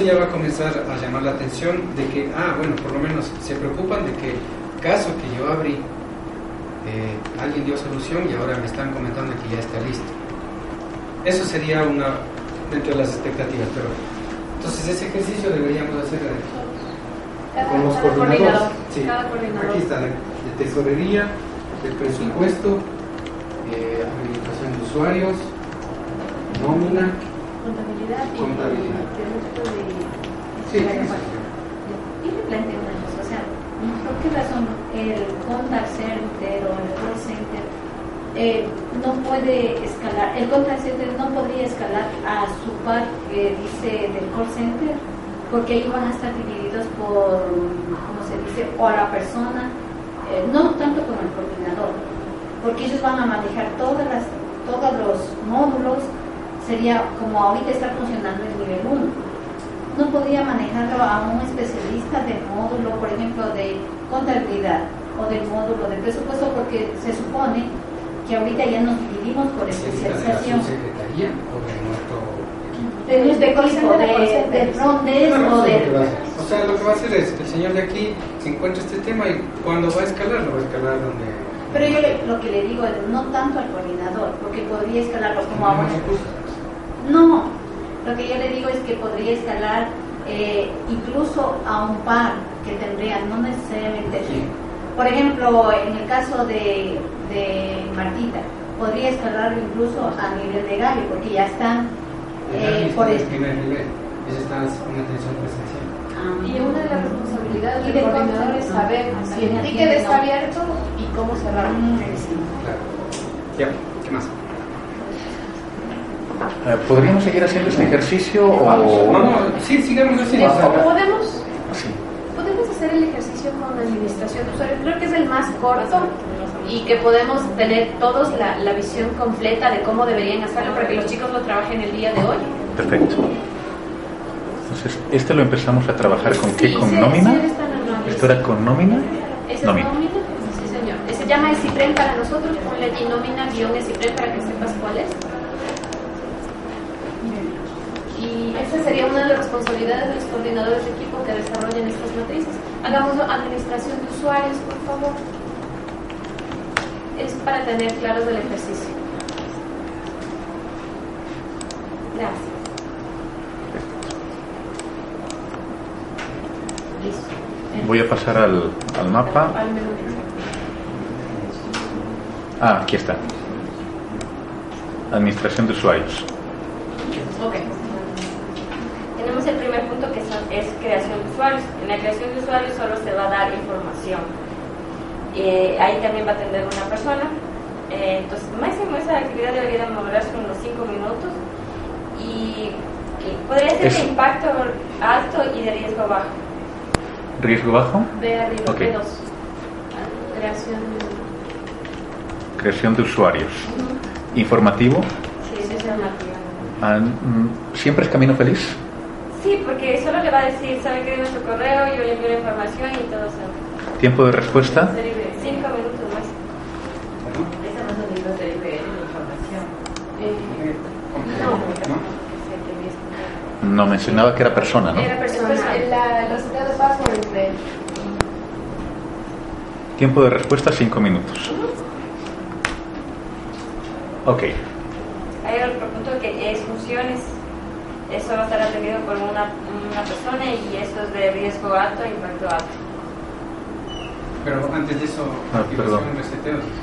Ya va a comenzar a llamar la atención de que, ah, bueno, por lo menos se preocupan de que caso que yo abrí, eh, alguien dio solución y ahora me están comentando que ya está listo. Eso sería una dentro de las expectativas, pero entonces ese ejercicio deberíamos hacer con los coordinadores. Sí, aquí está, de, de tesorería, de presupuesto, eh, administración de usuarios, nómina, Contabilidad y Contabilidad. y el resto de- Sí, sí, sí. Y le planteo una cosa, o sea, ¿por qué razón el contact center o el call center eh, no puede escalar, el contact center no podría escalar a su par que dice del call center? Porque ellos van a estar divididos por, ¿cómo se dice? O a la persona, eh, no tanto como el coordinador, porque ellos van a manejar todas las, todos los módulos, sería como ahorita está funcionando el nivel 1 no podría manejarlo a un especialista del módulo, por ejemplo, de contabilidad o del módulo de presupuesto, porque se supone que ahorita ya nos dividimos por ¿Necesita de especialización. subsecretaría o de nuestro equipo? De nuestro equipo, de, Bueno, o de... O sea, lo que va a hacer es, el señor de aquí se encuentra este tema y cuando va a escalar, lo va a escalar donde... Pero yo le- lo que le digo es no tanto al coordinador, porque podría escalarlo como a un... No, lo que yo le digo es que podría escalar eh, incluso a un par que tendría, no necesariamente Sí. Por ejemplo, en el caso de, de Martita, podría escalarlo incluso a nivel de Gaby, porque ya están eh, por el primer nivel. Esa está en atención presencial. Y una de las responsabilidades Y del de coordinador es saber Ah, si el ticket está abierto y cómo cerrarlo. Claro. Ya, ¿qué más? Eh, ¿Podríamos seguir haciendo este ejercicio o...? No, no, sí, sigamos así. O o sea, podemos, Sí. podemos hacer el ejercicio con administración de usuarios. Creo que es el más corto y que podemos tener todos la, la visión completa de cómo deberían hacerlo para que los chicos lo trabajen el día de hoy. Perfecto. Entonces, ¿este lo empezamos a trabajar con qué? Sí, ¿Con sí, nómina? sí. ¿Esto era con nómina? ¿Ese es Nómina. nómina? Sí, señor. Ese se llama ESIPREM para nosotros. Ponle allí nómina guion ESIPREM para que sepas cuál es. Y esa sería una de las responsabilidades de los coordinadores de equipo que desarrollen estas matrices. Hagamos administración de usuarios, por favor. Es para tener claros el ejercicio. Gracias. Listo. Voy a pasar al, al mapa. Ah, aquí está. Administración de usuarios. Ok. Tenemos el primer punto que son- es creación de usuarios. En la creación de usuarios solo se va a dar información. Eh, ahí también va a atender una persona. Eh, entonces, máximo esa actividad debería demorarse unos 5 minutos y, y podría ser de impacto alto y de riesgo bajo. ¿Riesgo bajo? Ve arriba, Ok. B2. Creación. Creación de usuarios. Informativo. Sí, eso es normativa. Ah, mm, ¿Siempre es camino feliz? Porque solo le va a decir, sabe que su correo, yo le envío la información y todo eso. ¿Tiempo de respuesta? 5 minutos más. Ese no es un libro de de información. Eh, ¿No? No, mencionaba que era persona, ¿no? Era persona. La, los de paso entre. Tiempo de respuesta 5 minutos. Ok. Hay otro punto que es funciones. Eso va a estar atendido por una, una persona y eso es de riesgo alto e impacto alto. Pero antes de eso, Ah, perdón.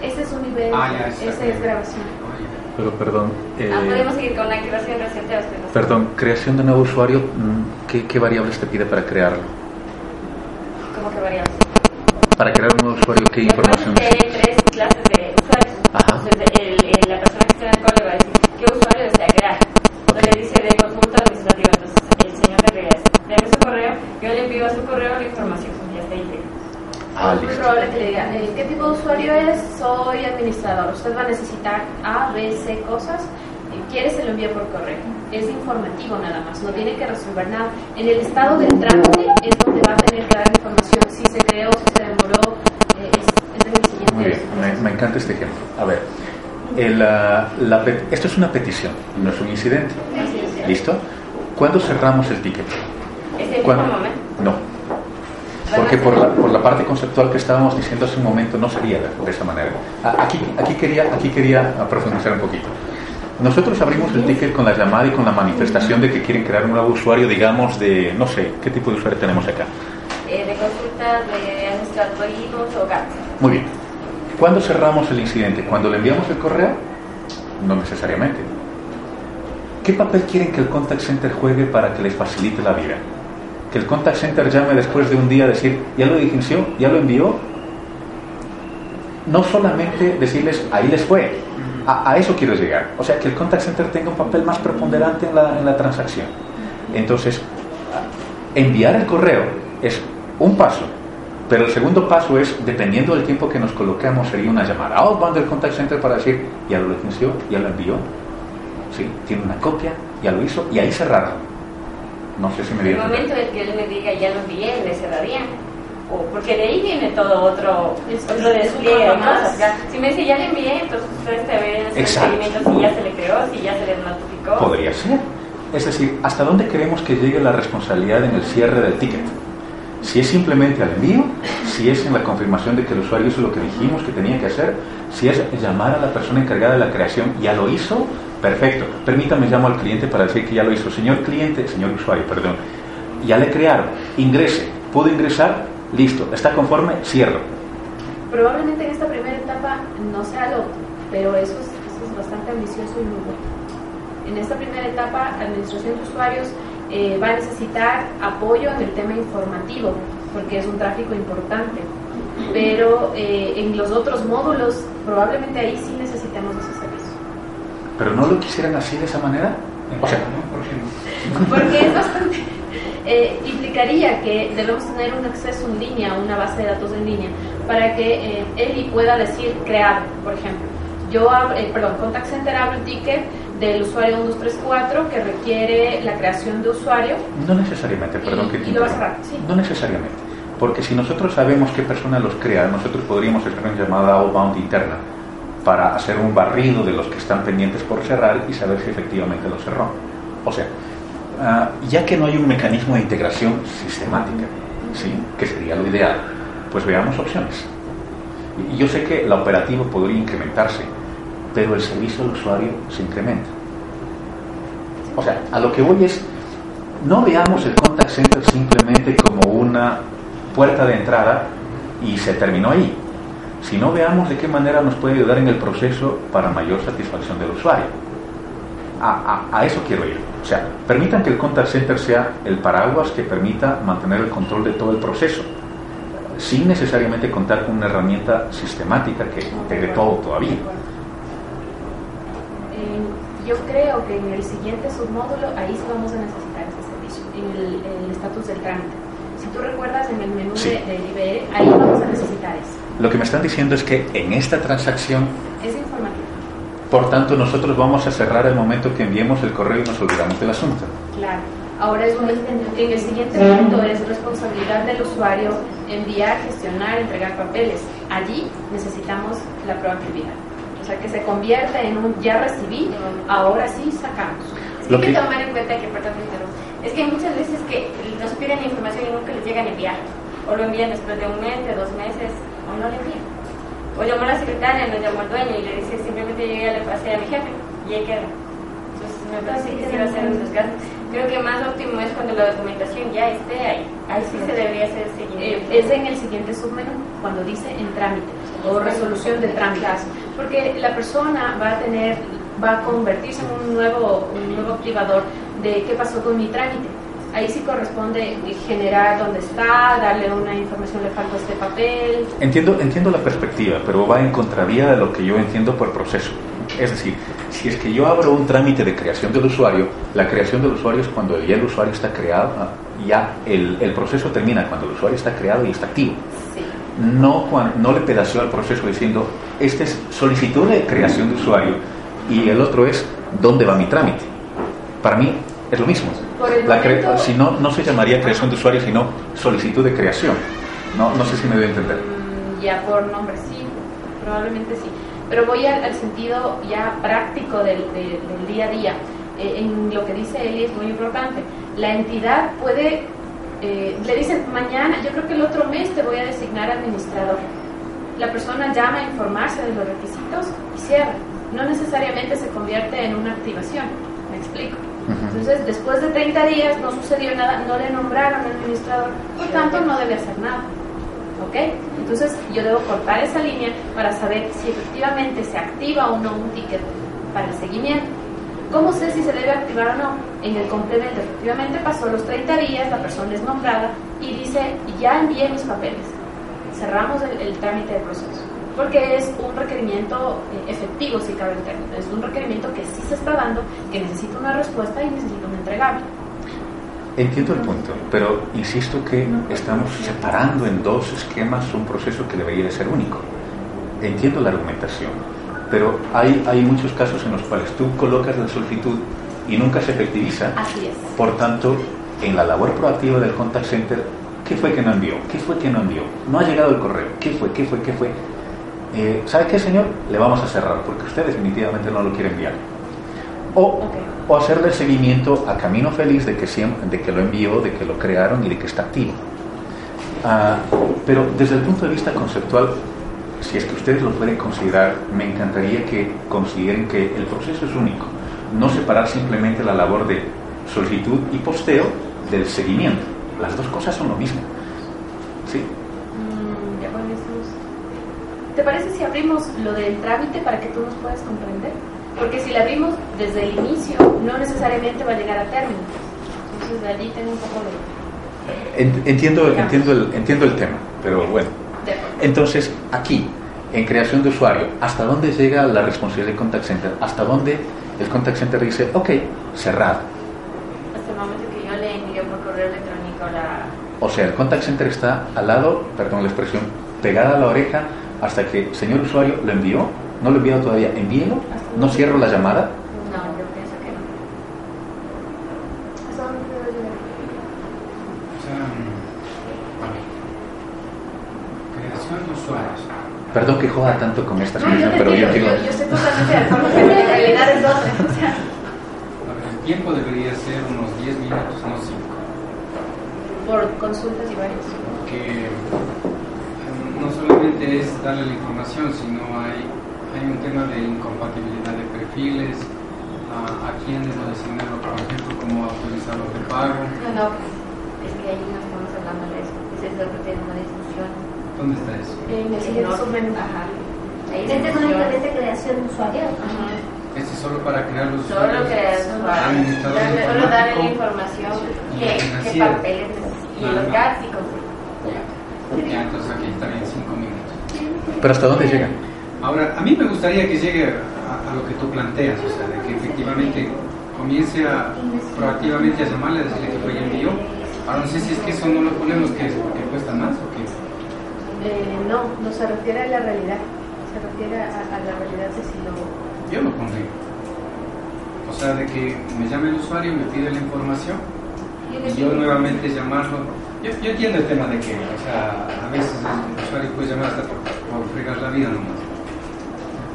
Ese es un nivel. Ah, ya, ese bien. es grabación. Oye, Pero perdón. eh, Ah, podemos seguir con la activación de reseteos. perdón, creación de nuevo usuario, mm, ¿qué, qué variables te pide para crearlo? ¿Cómo que variables? Para crear un nuevo usuario, ¿qué información hay tres clases de usuarios. Ajá. Entonces, el- el- la persona que está en el cole va a decir qué usuario desea crear. Entonces le dice de consulta administrativa. Entonces, el señor que crea es reciba su correo la información ya está ahí. Ah, es muy listo. probable que le diga, eh, ¿qué tipo de usuario es? Soy administrador. Usted va a necesitar A, B, C cosas. Eh, ¿Quiere? Se lo envía por correo. Es informativo nada más, no tiene que resolver nada. En el estado del trámite es donde va a tener que dar información si se creó, si se demoró. eh, es, el siguiente. Muy bien, me, me encanta este ejemplo. A ver, el, ah, la esto es una petición, no es un incidente. ¿Listo? ¿Cuándo cerramos el ticket? Es el momento. No. Porque por la, por la parte conceptual que estábamos diciendo hace un momento no sería de, esa manera. Aquí, aquí quería, aquí quería profundizar un poquito. Nosotros abrimos el ticket con la llamada y con la manifestación de que quieren crear un nuevo usuario, digamos, de, no sé, ¿qué tipo de usuario tenemos acá? Eh, de consultas de administrativos o. Muy bien. ¿Cuándo cerramos el incidente? ¿Cuando le enviamos el correo? No necesariamente. ¿Qué papel quieren que el contact center juegue para que les facilite la vida? Que el contact center llame después de un día a decir, ya lo dirigió, ya lo envió. No solamente decirles, ahí les fue. A, eso quiero llegar. O sea, que el contact center tenga un papel más preponderante en la, en la transacción. Entonces, enviar el correo es un paso, pero el segundo paso es, dependiendo del tiempo que nos coloquemos, sería una llamada outbound del contact center para decir, ya lo licenció, ya lo envió, ¿sí? tiene una copia, ya lo hizo, y ahí cerrarlo. No sé si me En el momento en que él me diga ya lo envié, le cerraría. O porque de ahí viene todo otro, Es- otro es despliegue ya. Si me dice ya le envié, entonces ustedes te ven el seguimiento si ya se le creó, si ya se le notificó. Podría ser. Es decir, ¿hasta dónde queremos que llegue la responsabilidad en el cierre del ticket? Si es simplemente al envío, si es en la confirmación de que el usuario hizo lo que dijimos que tenía que hacer, si es llamar a la persona encargada de la creación, ya lo hizo, perfecto. Permítame llamo al cliente para decir que ya lo hizo. Señor cliente, señor usuario, perdón, ya le crearon, ingrese, pudo ingresar, listo, está conforme, cierro. Probablemente en esta primera etapa no sea lo, pero eso es, bastante ambicioso y muy bueno. En esta primera etapa, administración de usuarios eh, va a necesitar apoyo en el tema informativo, porque es un tráfico importante. Pero eh, en los otros módulos, probablemente ahí sí. Pero no lo quisieran así de esa manera. O sea, ¿no? ¿Por qué no? Porque es bastante. eh, implicaría que debemos tener un acceso en línea, una base de datos en línea, para que eh, Eli pueda decir creado, por ejemplo. Yo, abro- eh, perdón, Contact Center abre el ticket del usuario 1234 que requiere la creación de usuario. No necesariamente, perdón Y- que te y lo vas a sí. No necesariamente. Porque si nosotros sabemos qué persona los crea, nosotros podríamos hacer una llamada outbound interna para hacer un barrido de los que están pendientes por cerrar y saber si efectivamente lo cerró. O sea, ah, ya que no hay un mecanismo de integración sistemática, ¿sí? que sería lo ideal, pues veamos opciones. Y yo sé que la operativa podría incrementarse, pero el servicio al usuario se incrementa. O sea, a lo que voy es, no veamos el contact center simplemente como una puerta de entrada y se terminó ahí, sino veamos de qué manera nos puede ayudar en el proceso para mayor satisfacción del usuario. A, a- a eso quiero ir. O sea, permitan que el contact center sea el paraguas que permita mantener el control de todo el proceso, sin necesariamente contar con una herramienta sistemática que integre todo todavía. Eh, yo creo que en el siguiente submódulo ahí sí vamos a necesitar ese servicio, en el estatus del trámite. Si tú recuerdas en el menú Sí. de, del IBR, ahí vamos a necesitar eso. Lo que me están diciendo es que en esta transacción Es informativo. Por tanto, nosotros vamos a cerrar el momento que enviemos el correo y nos olvidamos del asunto. Claro. Ahora es un, en el siguiente punto es responsabilidad del usuario enviar, gestionar, entregar papeles. Allí necesitamos la proactividad. O sea, que se convierta en un ya recibí, ahora sí sacamos. Es Lo que hay que tomar en cuenta que, perdón, es que muchas veces que nos piden la información y nunca les llegan a enviar. O lo envían después de un mes, de dos meses, o no le envían. O llamó la secretaria, nos llamó el dueño y le dice simplemente llegué a le pasé a mi jefe y ahí queda. Entonces me parece que sí va a ser en esos casos. Creo que más óptimo es cuando la documentación ya esté ahí. Ahí sí se debería hacer Eh, seguimiento. es en el siguiente submenú, cuando dice en trámite o resolución de trámites. Porque la persona va a tener, va a convertirse en un nuevo, un nuevo activador de qué pasó con mi trámite. Ahí sí corresponde generar dónde está, darle una información, le falta este papel. Entiendo, entiendo la perspectiva, pero va en contravía de lo que yo entiendo por proceso. Es decir, si es que yo abro un trámite de creación del usuario, la creación del usuario es cuando ya el usuario está creado, ya el, el proceso termina cuando el usuario está creado y está activo. Sí. No, no le pedaceo al proceso diciendo, este es solicitud de creación de usuario y el otro es, ¿dónde va mi trámite? Para mí es lo mismo. Por el La momento- si no, no se llamaría creación de usuario, sino solicitud de creación. No, no sé si me doy a entender. Mm, Ya por nombre, sí, probablemente sí. Pero voy al, al sentido ya práctico del, de- del día a día. Eh, en lo que dice Eli es muy importante. La entidad puede, eh, le dicen mañana, yo creo que el otro mes te voy a designar administrador. La persona llama a informarse de los requisitos y cierra. No necesariamente se convierte en una activación. ¿Me explico? Entonces, después de 30 días no sucedió nada, no le nombraron administrador, por tanto no debe hacer nada. ¿Ok? Entonces, yo debo cortar esa línea para saber si efectivamente se activa o no un ticket para el seguimiento. ¿Cómo sé si se debe activar o no? En el complemento, efectivamente pasó los 30 días, la persona es nombrada y dice, ya envié mis papeles. Cerramos el trámite de proceso. Porque es un requerimiento eh, efectivo, si cabe el término. Es un requerimiento que sí se está dando, que necesita una respuesta y necesita un entregable. Entiendo el punto, pero insisto que estamos separando en dos esquemas un proceso que debería de ser único. Entiendo la argumentación, pero hay, hay muchos casos en los cuales tú colocas la solicitud y nunca se efectiviza. Así es. Por tanto, en la labor proactiva del contact center, ¿qué fue que no envió? ¿Qué fue que no envió? No ha llegado el correo. ¿Qué fue? ¿Qué fue? ¿Qué fue? Eh, ¿Sabe qué, señor? Le vamos a cerrar porque usted definitivamente no lo quiere enviar. O, Ok. o hacerle seguimiento a Camino Feliz de que, siem- de que lo envió, de que lo crearon y de que está activo. Ah, pero desde el punto de vista conceptual, si es que ustedes lo pueden considerar, me encantaría que consideren que el proceso es único. No separar simplemente la labor de solicitud y posteo del seguimiento. Las dos cosas son lo mismo. ¿Sí? ¿Te parece si abrimos lo del trámite para que tú nos puedas comprender? Porque si la abrimos desde el inicio, no necesariamente va a llegar a término. Entonces de allí tengo un poco de... En- Entiendo, entiendo, el, entiendo el tema, pero bueno. Entonces, aquí, en creación de usuario, ¿hasta dónde llega la responsabilidad del contact center? ¿Hasta dónde el contact center dice, ok, cerrado? Hasta el momento que yo le envío por correo electrónico la... O sea, el contact center está al lado, perdón la expresión, pegada a la oreja hasta que, señor usuario, lo envió, no lo he enviado todavía, envíelo, no cierro la llamada. No, yo pienso que no. ¿Hasta dónde debe llegar? O sea, a ver. creación de usuarios. Perdón que joda tanto con esta No, yo expresión, te pero yo quiero... yo, yo estoy totalmente de acuerdo, pero la realidad es otra. O sea, A ver, el tiempo debería ser unos 10 minutos, no 5. por consultas y varios. Porque no solamente es darle la información, sino hay, hay un tema de incompatibilidad de perfiles, a, a quién debo designarlo, por ejemplo, como autorizador de pago. No, no, es que ahí no estamos hablando de eso. Ese es otro tema de discusión. ¿Dónde está eso? En el siguiente No, submenú. Este es discusión. únicamente creación de usuario. Ajá. Este es solo para crear los Solo usuarios. crear usuarios, Administrador darle, solo darle la información, y qué, qué papeles y los más. Ya. Entonces aquí está bien, 5 minutos. Pero ¿hasta dónde llega? Ahora, a mí me gustaría que llegue a, a lo que tú planteas, o sea, de que efectivamente comience a proactivamente a llamarle, a decirle que fue y envió. Ahora no sé si es que eso no lo ponemos que es porque cuesta más o qué. Eh, no, no se refiere a la realidad. Se refiere a, a la realidad de si lo. Yo lo pondría. O sea, de que me llame el usuario, me pide la información y yo nuevamente llamarlo. Yo, yo entiendo el tema de que, o sea, a veces el usuario puede llamar hasta por, por fregar la vida nomás.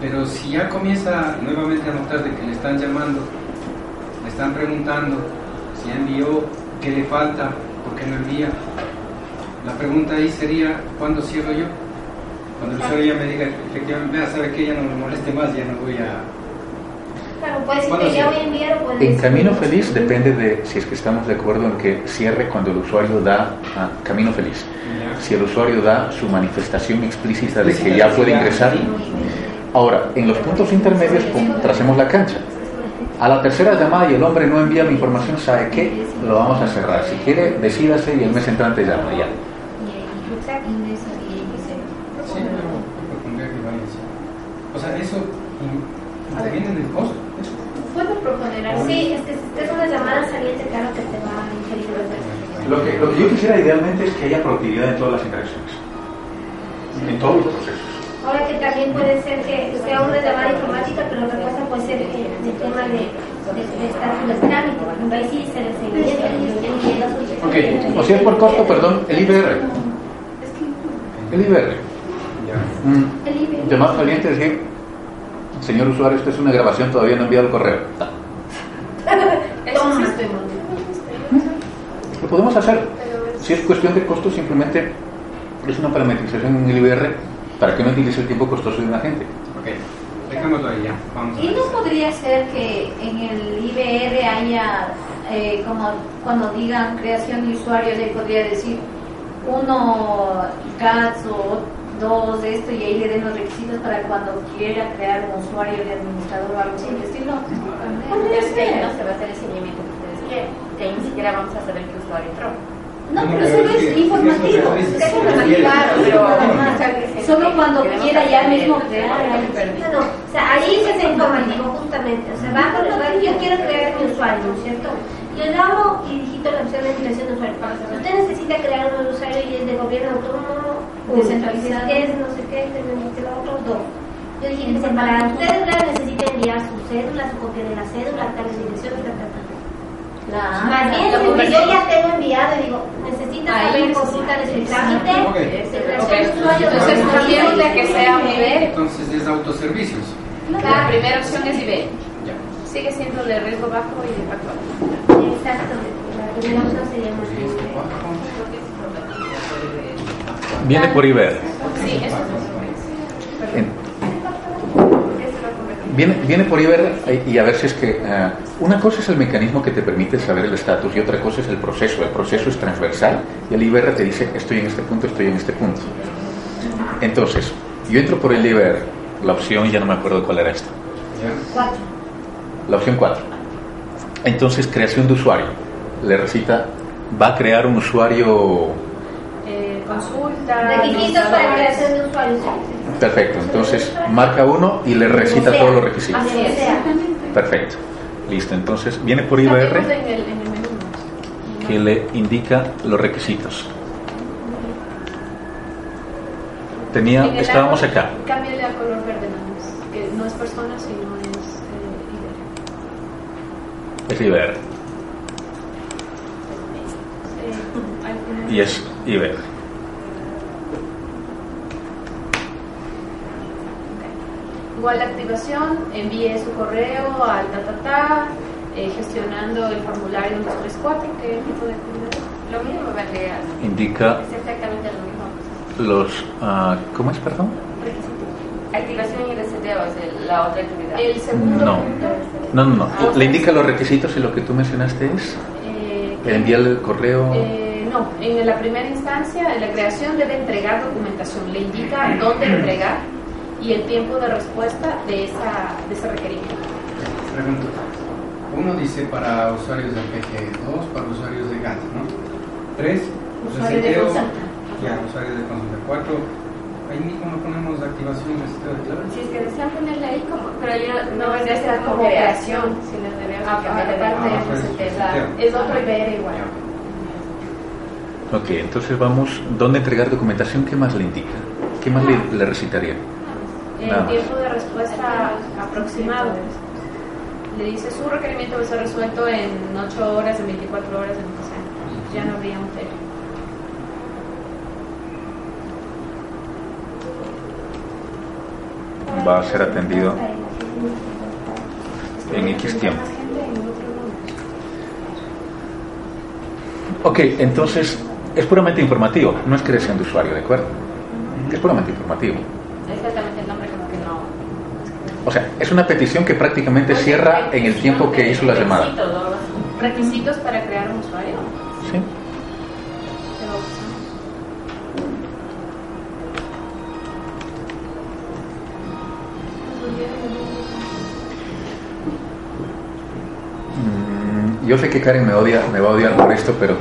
Pero si ya comienza nuevamente a notar de que le están llamando, le están preguntando si ya envió, qué le falta, por qué no envía, la pregunta ahí sería, ¿cuándo cierro yo? Cuando el usuario ya me diga, efectivamente, "Vea, sabe que ya no me moleste más, ya no voy a... Claro, puede decir ¿Cuándo que ya sí? voy a enviar o puede En decir- Camino Feliz depende de si es que estamos de acuerdo en que cierre cuando el usuario da ah, Camino Feliz. Si el usuario da su manifestación explícita de que ya puede ingresar. Ahora, en los puntos intermedios, pum, tracemos la cancha. A la tercera llamada y el hombre no envía la información, ¿sabe qué? Lo vamos a cerrar. Si quiere, decídase y el mes entrante llama, ya. Que. O sea, eso, Te viene el costo. ¿Puedo proponer algo? Sí, es que si es una llamada saliente, claro que te va a ingerir los datos. Lo que, lo que yo quisiera idealmente es que haya productividad en todas las interacciones, en todos los procesos. Ahora que también puede ser que sea una llamada informática, pero otra cosa puede ser eh, el tema de, de, de estatus de trámite. Por ejemplo, ahí sí se Ok, o si es por costo, perdón, el IBR. El IBR. Mm, El IBR. llamada saliente es decir, señor usuario, esta es una grabación, todavía no he enviado el correo. Lo podemos hacer. Si es cuestión de costo, simplemente es una parametrización en el IBR para que no utilice el tiempo costoso de un agente. Ok, dejémoslo ahí ya. Vamos a ¿Y no podría ser que en el IBR haya, eh, como cuando digan creación de usuarios, ahí podría decir uno CATS o dos de esto y ahí le den los requisitos para cuando quiera crear un usuario de administrador o algo así del estilo? Es que ahí no se va a hacer el seguimiento que ustedes quieren. Que ahí ni siquiera vamos a saber qué usuario entró. No, pero solo es informativo. Es informativo. Pero. Solo cuando quiera ya mismo crear. No, no, o sea, ahí es el informativo justamente. O sea, va con lugar, yo quiero crear mi usuario, ¿no es cierto? Yo llamo y digito la opción de creación de usuario. Usted necesita crear un usuario y es de gobierno autónomo, Si es no sé qué, necesita lo otro, dos. Yo dije, dice, para usted claro, necesita enviar su cédula, su copia de la cédula, tales direcciones, tal, tal, tal. La- Más bien, la si yo ya tengo enviado y digo, necesita necesita. consulta de su trámite, Entonces, de cambiémosle a que sea un IBR. Entonces es autoservicios. La primera opción es. Ya. Sigue siendo de riesgo bajo y de impacto alto. Exacto, la primera opción sería más bien. Viene por En- Viene, viene por IBR y a ver si es que eh, una cosa es el mecanismo que te permite saber el estatus y otra cosa es el proceso. El proceso es transversal y el IBR te dice estoy en este punto, estoy en este punto. Entonces, yo entro por el IBR, la opción, ya no me acuerdo cuál era esta, la opción 4. Entonces, creación de usuario. Le recita, va a crear un usuario Consulta. Requisitos para administradores. creación de usuarios. perfecto. Entonces, marca uno y le recita todos los requisitos. Así es. sea. Perfecto. Listo. Entonces, viene por IBR. que le indica los requisitos. Tenía, estábamos acá. Cámbiale a color verde que no es persona, sino es eh, IBR. Es IBR. Eh, Y es IBR. Igual la activación, envíe su correo al ta ta ta, eh, gestionando el formulario 234, ¿qué tipo de actividad? Lo mismo vendría. Indica Es exactamente lo mismo. los... ah, ¿Cómo es, perdón? Activación y reseteo es el- la otra actividad. El segundo No. No, no, no. Le indica los requisitos y lo que tú mencionaste es eh, que- enviarle el correo. Eh, no, en la primera instancia, en la creación debe entregar documentación, le indica dónde entregar y el tiempo de respuesta de, esa, de ese requerimiento. Pregunto. Uno dice para usuarios de PG, dos para usuarios de GAT, ¿no? Tres, Usuario de reseteo, consulta. Ya, usuarios de consulta. Cuatro, ahí mismo no ponemos activación reseteo de clave. Si es que desean ponerle ahí como, pero yo no No, vendría a es ser como creación, si les debemos Ah, cambiar de parte ah, de pues, reseteo. reseteo. Es otro IBR igual. Ok, entonces vamos. ¿Dónde entregar documentación? ¿Qué más le indica? ¿Qué más le, le recitaría? El tiempo de respuesta aproximado. Le dice su requerimiento va a ser resuelto en 8 horas, en 24 horas, en lo que sea. Ya no habría un fail. Va a ser atendido en X tiempo. Ok, entonces es puramente informativo, no es creación de usuario, ¿de acuerdo? Es puramente informativo. exactamente el nombre como que no. O sea, es una petición que prácticamente cierra en el tiempo que hizo la llamada. Requisitos o algo así. ¿Requisitos para crear un usuario? ¿Sí? Mm, Yo sé que Karen me odia, me va a odiar por esto, pero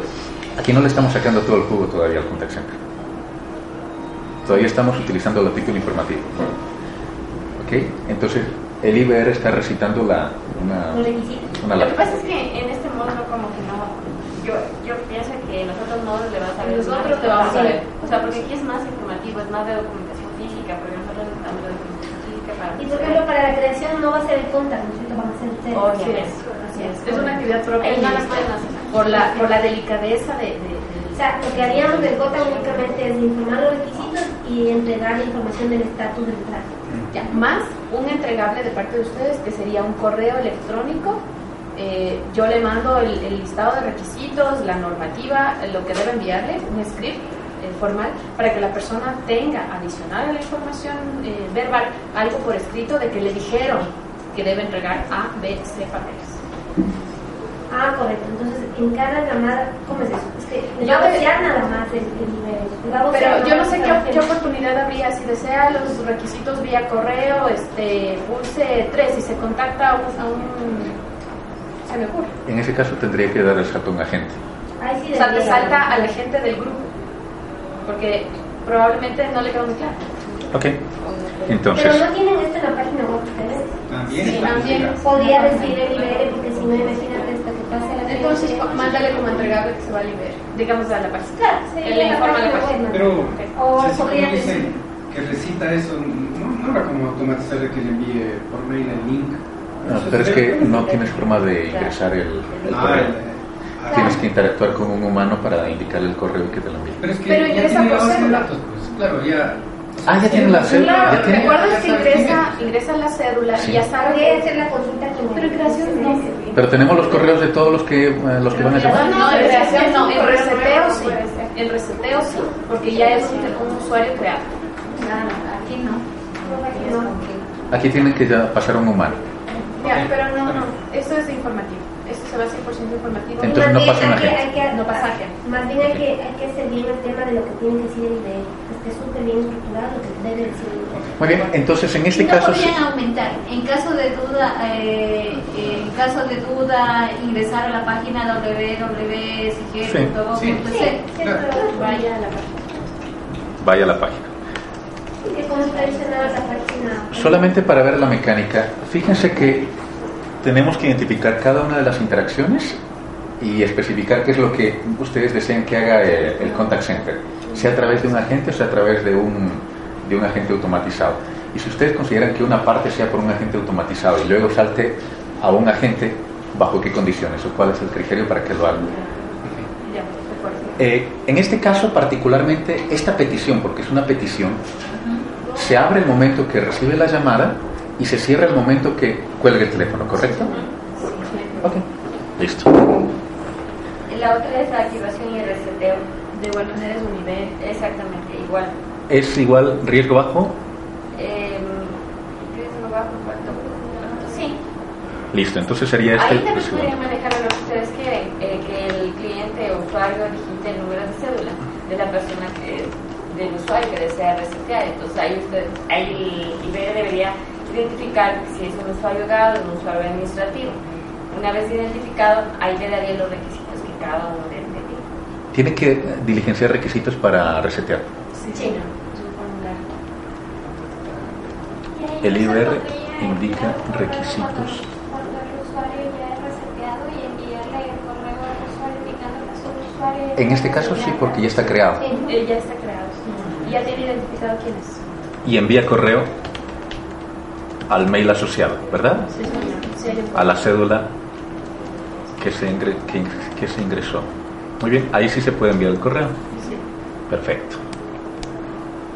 aquí no le estamos sacando todo el jugo todavía al contact center. Todavía estamos utilizando el título informativo. Entonces, el IBR está recitando la, una, una Lo que pasa es que en este módulo como que no, yo, yo pienso que en los otros módulos le vas a ver Nosotros te vamos a ver. O sea, porque aquí es más informativo, es más de documentación física, porque nosotros necesitamos de documentación física para... Y por ejemplo, para la creación no va a ser el contact, ¿no es cierto? Van a ser ustedes. Obviamente. Así es. Es una actividad propia Ahí del no las ministerio. pueden hacer. por la, por la delicadeza de, de- de- O sea, lo que haríamos del COTA únicamente es informar los requisitos y entregar la información del estatus del trato. Ya, más un entregable de parte de ustedes que sería un correo electrónico. Eh, yo le mando el, listado de requisitos, la normativa, lo que debe enviarle, un script eh, formal, para que la persona tenga, adicional a la información eh, verbal, algo por escrito de que le dijeron que debe entregar A, B, C papeles. Ah, correcto. Entonces, en cada llamada, ¿cómo es eso? Es que Yo nada más el, el nivel. Pero yo no sé qué, oportunidad habría si desea los requisitos vía correo, este, pulse 3 y se contacta a un, a un- se me ocurre. En ese caso tendría que dar el salto a un agente. Ahí sí O sea, te salta a la gente del grupo, porque probablemente no le quedó muy claro. Ok. Pero Entonces, no tienen esto en la página web ustedes. También. Sí, también. Podría decir el IBR porque si no, imagínate que Entonces, mándale como entregable que se va a liberar, digamos a la página. Él sería le la informa a la página. Pero, O si podría como dice decir- que recita eso, no, no habrá como automatizar de que le envíe por mail el link. no, pero es que no tienes forma de ingresar el, el Ah, correo. Tienes que interactuar con un humano para indicarle el correo y que te lo envíe. Pero es que Pero ya ingresa tiene cédula. datos, pues claro, ya. Ah, ya tiene la cédula, Claro, recuerdas que ingresa, es. ingresa la cédula Sí. y ya sabe Podría hacer la consulta con Pero no. Pero tenemos los correos de todos los que, eh, los que van a llamar. No, no, en creación no, en Correo reseteo sí. En reseteo sí, porque ya es un, un usuario creado. Aquí no. Aquí tienen que ya pasar a un humano. Ya, pero no, no, esto es informativo. Esto se va a 100% informativo. Entonces Más no bien pasa un hay que- agente. hay que- No pasa. Más bien hay que, hay que hacer bien el tema de lo que tiene que decir el IBR. Que esté súper bien estructurado lo que debe decir el. Muy bien, entonces en este no caso... podrían aumentar. En caso de duda, eh, en caso de duda, ingresar a la página www.sig.gov.c. Sí, sí. Claro. Vaya a página. Vaya la página. Solamente para ver la mecánica, fíjense que tenemos que identificar cada una de las interacciones y especificar qué es lo que ustedes desean que haga el, el contact center, sea a través de un agente o sea a través de un, de un agente automatizado. Y si ustedes consideran que una parte sea por un agente automatizado y luego salte a un agente, ¿bajo qué condiciones o cuál es el criterio para que lo hagan? Ya, de acuerdo. Eh, en este caso particularmente, esta petición, porque es una petición, se abre el momento que recibe la llamada y se cierra el momento que cuelgue el teléfono, ¿correcto? Ok. Listo. La otra es la activación y el reseteo. De igual manera es un nivel. Exactamente, igual. ¿Es igual riesgo bajo? Eh, riesgo bajo, ¿cuánto? Sí. Listo, entonces sería este Ahí también podrían manejar lo que ustedes quieren, eh, que el cliente o usuario digite el número de cédula de la persona que del usuario que desea resetear. Entonces ahí usted, ahí el IBE debería identificar si es un usuario GAD o un usuario administrativo. Una vez identificado, ahí le daría los requisitos que cada uno debe tener. Tiene que diligenciar requisitos para resetear. Sí, Sí. Es un formulario. El IBR indica requisitos. Cuando el usuario ya es reseteado y enviarle el correo al usuario indicando que es un usuario. En este caso sí, porque ya está creado. Eh, ya está creado. sí. Y ya tiene identificado quién es. Y envía correo al mail asociado, ¿verdad? Sí, señor. Sí, A la cédula que se, ingre- que, que se ingresó. Muy bien, ahí sí se puede enviar el correo. Sí. Perfecto.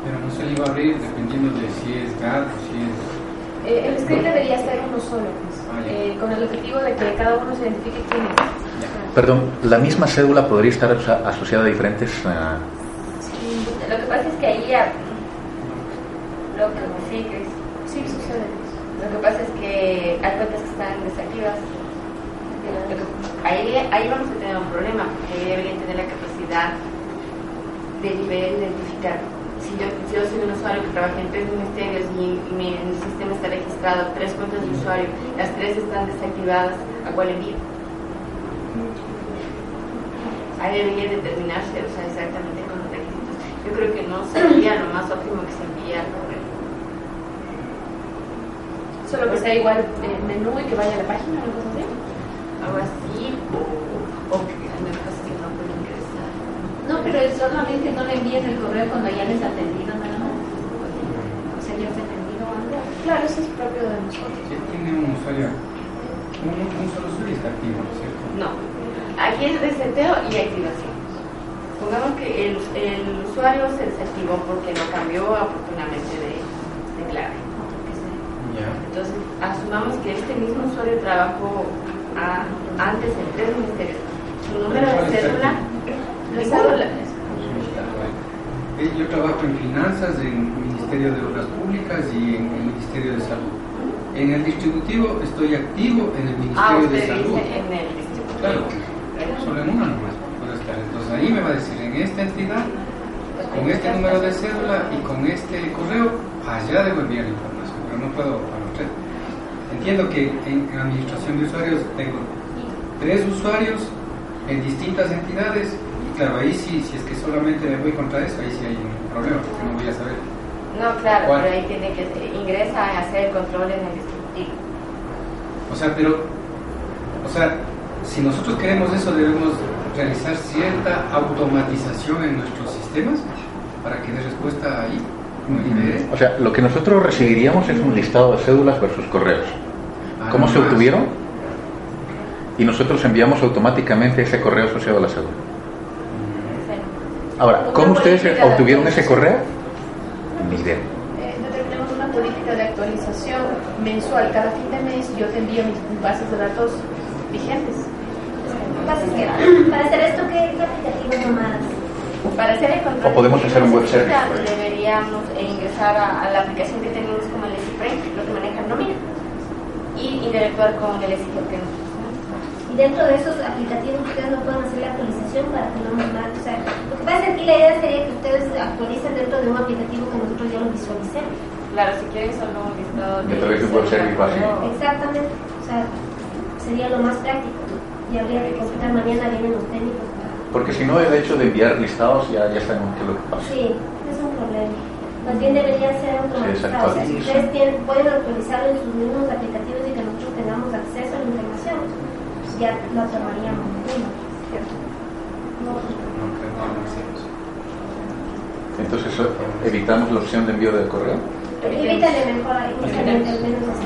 Pero no se le iba a abrir dependiendo de si es GAD o si es. Eh, el script debería estar uno solo, pues, Ah, eh, con el objetivo de que cada uno se identifique quién es. Perdón, la misma cédula podría estar aso- asociada a diferentes... ah, Sí, lo que pasa es que ahí ya, lo que sí que es- Sí, sucede. Lo que pasa es que hay cuentas que están desactivas. Que- Ahí, ahí vamos a tener un problema, porque ahí deberían tener la capacidad de nivel de identificar. Si yo, si yo soy un usuario que trabaja en tres ministerios y, y mi, en sistema está registrado tres cuentas de usuario, las tres están desactivadas, ¿a cuál envío? Ahí debería determinarse, o sea, exactamente con los requisitos. Yo creo que no sería lo más óptimo que se envíe al correo. Solo que sea igual el menú y que vaya a la página o algo así. Algo así, o, o que en el caso que no puede ingresar. No, pero solamente no le envíen el correo cuando ya les ha atendido nada más. O sea, ya atendido algo. Claro, eso es propio de nosotros. Tiene un usuario, un, un solo usuario está activo, ¿no es cierto? No. Aquí es reseteo y activación. Pongamos que el, el usuario se desactivó porque no cambió oportunamente de, de clave. Ya. Entonces, asumamos que este mismo usuario trabajó a- antes en tres ministerios. Su número de cédula, Yo trabajo en finanzas, en Ministerio de Obras Públicas y en el Ministerio de Salud. En el distributivo estoy activo en el ah, Ministerio de usted Salud. dice en el distrito. Claro, solo en una nomás puedo estar. Entonces ahí me va a decir, en esta entidad, con este número de cédula y con este correo, allá debo enviar la información, pero no puedo para usted. Entiendo que en administración de usuarios tengo tres usuarios en distintas entidades claro, ahí sí, si es que solamente me voy contra eso, ahí sí hay un problema, porque no voy a saber. No, claro, ¿Cuál? pero ahí tiene que ingresa a hacer el control en el distributivo. O sea, pero, o sea, si nosotros queremos eso, debemos realizar cierta automatización en nuestros sistemas para que dé respuesta ahí. como libere. O sea, lo que nosotros recibiríamos es un listado de cédulas versus correos. Ah, ¿Cómo se obtuvieron? Y nosotros enviamos automáticamente ese correo asociado a la cédula. Ahora, ¿cómo ustedes obtuvieron ese correo? Ni idea. Eh, nosotros tenemos una política de actualización mensual. Cada fin de mes yo te envío mis bases de datos vigentes. Para hacer esto, ¿qué qué aplicativo nomás? Para hacer el control, O podemos hacer un web service. Deberíamos ingresar a, a la aplicación que tenemos como el SIPRE, lo que maneja nómina, y interactuar con el sitio que Y dentro de esos aplicativos ustedes no pueden hacer la actualización para que no nos mate. O sea, lo que pasa es que aquí la idea sería que ustedes actualicen dentro de un aplicativo que nosotros ya lo visualicemos. Claro, si quieren solo un listado A través de un web service básico. Exactamente. O sea, sería lo más práctico. Y habría que consultar mañana vienen los técnicos para... Porque si no, el hecho de enviar listados ya, ya sabemos qué es lo que pasa. Sí, es un problema. Más bien debería ser automatizado. O sea, si ustedes tienen, pueden actualizarlo en sus mismos aplicativos y que nosotros tengamos acceso a la información, pues ya lo tomaríamos uno, ¿cierto? No, creo que no lo hacemos. Entonces, eso, evitamos la opción de envío del correo. Evítale mejor menos.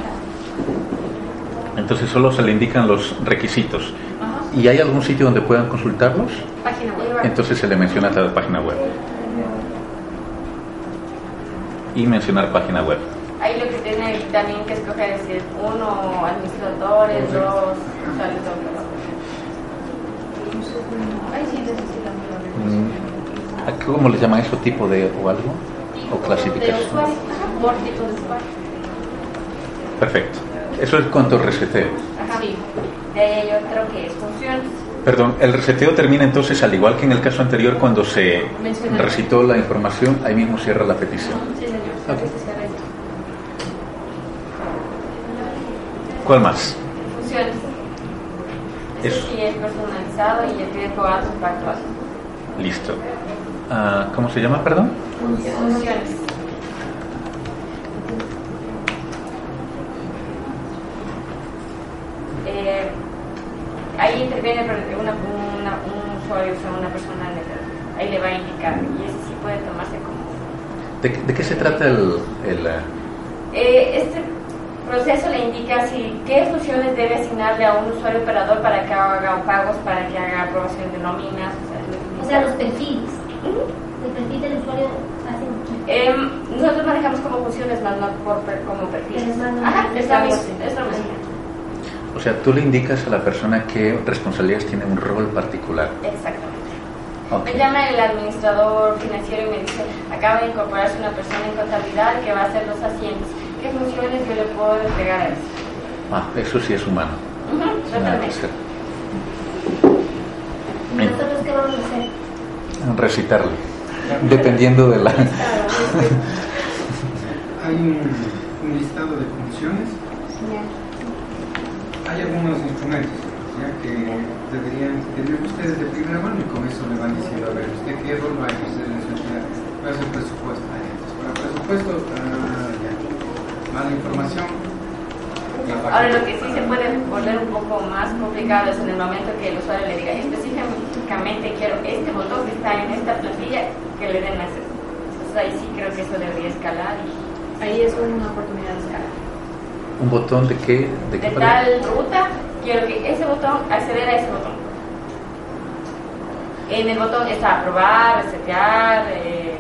Entonces, solo se le indican los requisitos. Ajá. ¿Y hay algún sitio donde puedan consultarlos? Página web. Entonces se le menciona la página web. Y mencionar página web. Ahí lo que tiene también que escoger es decir, uno, administradores, dos, sí necesitan Mm, ¿a ¿Cómo le llaman eso? ¿Tipo de o algo? ¿O De clasificación? usuario, ajá, por tipo de usuario. Perfecto. Eso es cuanto reseteo. Ajá. Sí. De ahí hay otro que es funciones. Perdón, el reseteo termina entonces, al igual que en el caso anterior, cuando se recitó la información, ahí mismo cierra la petición. Sí, señor. Ok. Ese cierra esto. ¿Cuál más? Funciones. Eso. sí es personalizado y el tiempo alto impacto alto. Listo. Ah, ¿Cómo se llama, perdón? Funciones. Eh, ahí interviene una, una- un usuario, o sea, una persona. Ahí le va a indicar y ese sí puede tomarse como... ¿De, qué- de qué se trata el, el, eh, Eh, este proceso le indica si qué funciones debe asignarle a un usuario operador para que haga pagos, para que haga aprobación de nóminas. O sea, O sea, los perfiles. El perfil del usuario hace mucho. Em, nosotros manejamos como funciones, más no por, per- como perfiles. Ajá, es la misma. O sea, tú le indicas a la persona qué responsabilidades tiene un rol particular. Exactamente. Me llama el administrador financiero y me dice, acaba de incorporarse una persona en contabilidad que va a hacer los asientos. ¿Qué funciones yo le puedo entregar a él? Ah, eso sí es humano. Ujú, Nada que hacer. ¿Y nosotros qué vamos a hacer? Recitarle. Dependiendo de la... Hay un, un listado de funciones, hay algunos instrumentos ya que deberían tener ustedes de primera mano y con eso le van diciendo, a ver, ¿usted qué rol va a ejercer en su entidad? ¿Cuál es el presupuesto? Ah. Entonces, para presupuesto, ah, ya. Mala información, Ahora lo que sí se puede volver un poco más complicado es en el momento que el usuario le diga específicamente quiero este botón que está en esta plantilla que le den acceso. Entonces ahí sí creo que eso debería escalar y ahí es una oportunidad de escalar. ¿Un botón de qué? De, qué de tal ruta, quiero que ese botón, acceder a ese botón. En el botón está aprobar, resetear. Eh...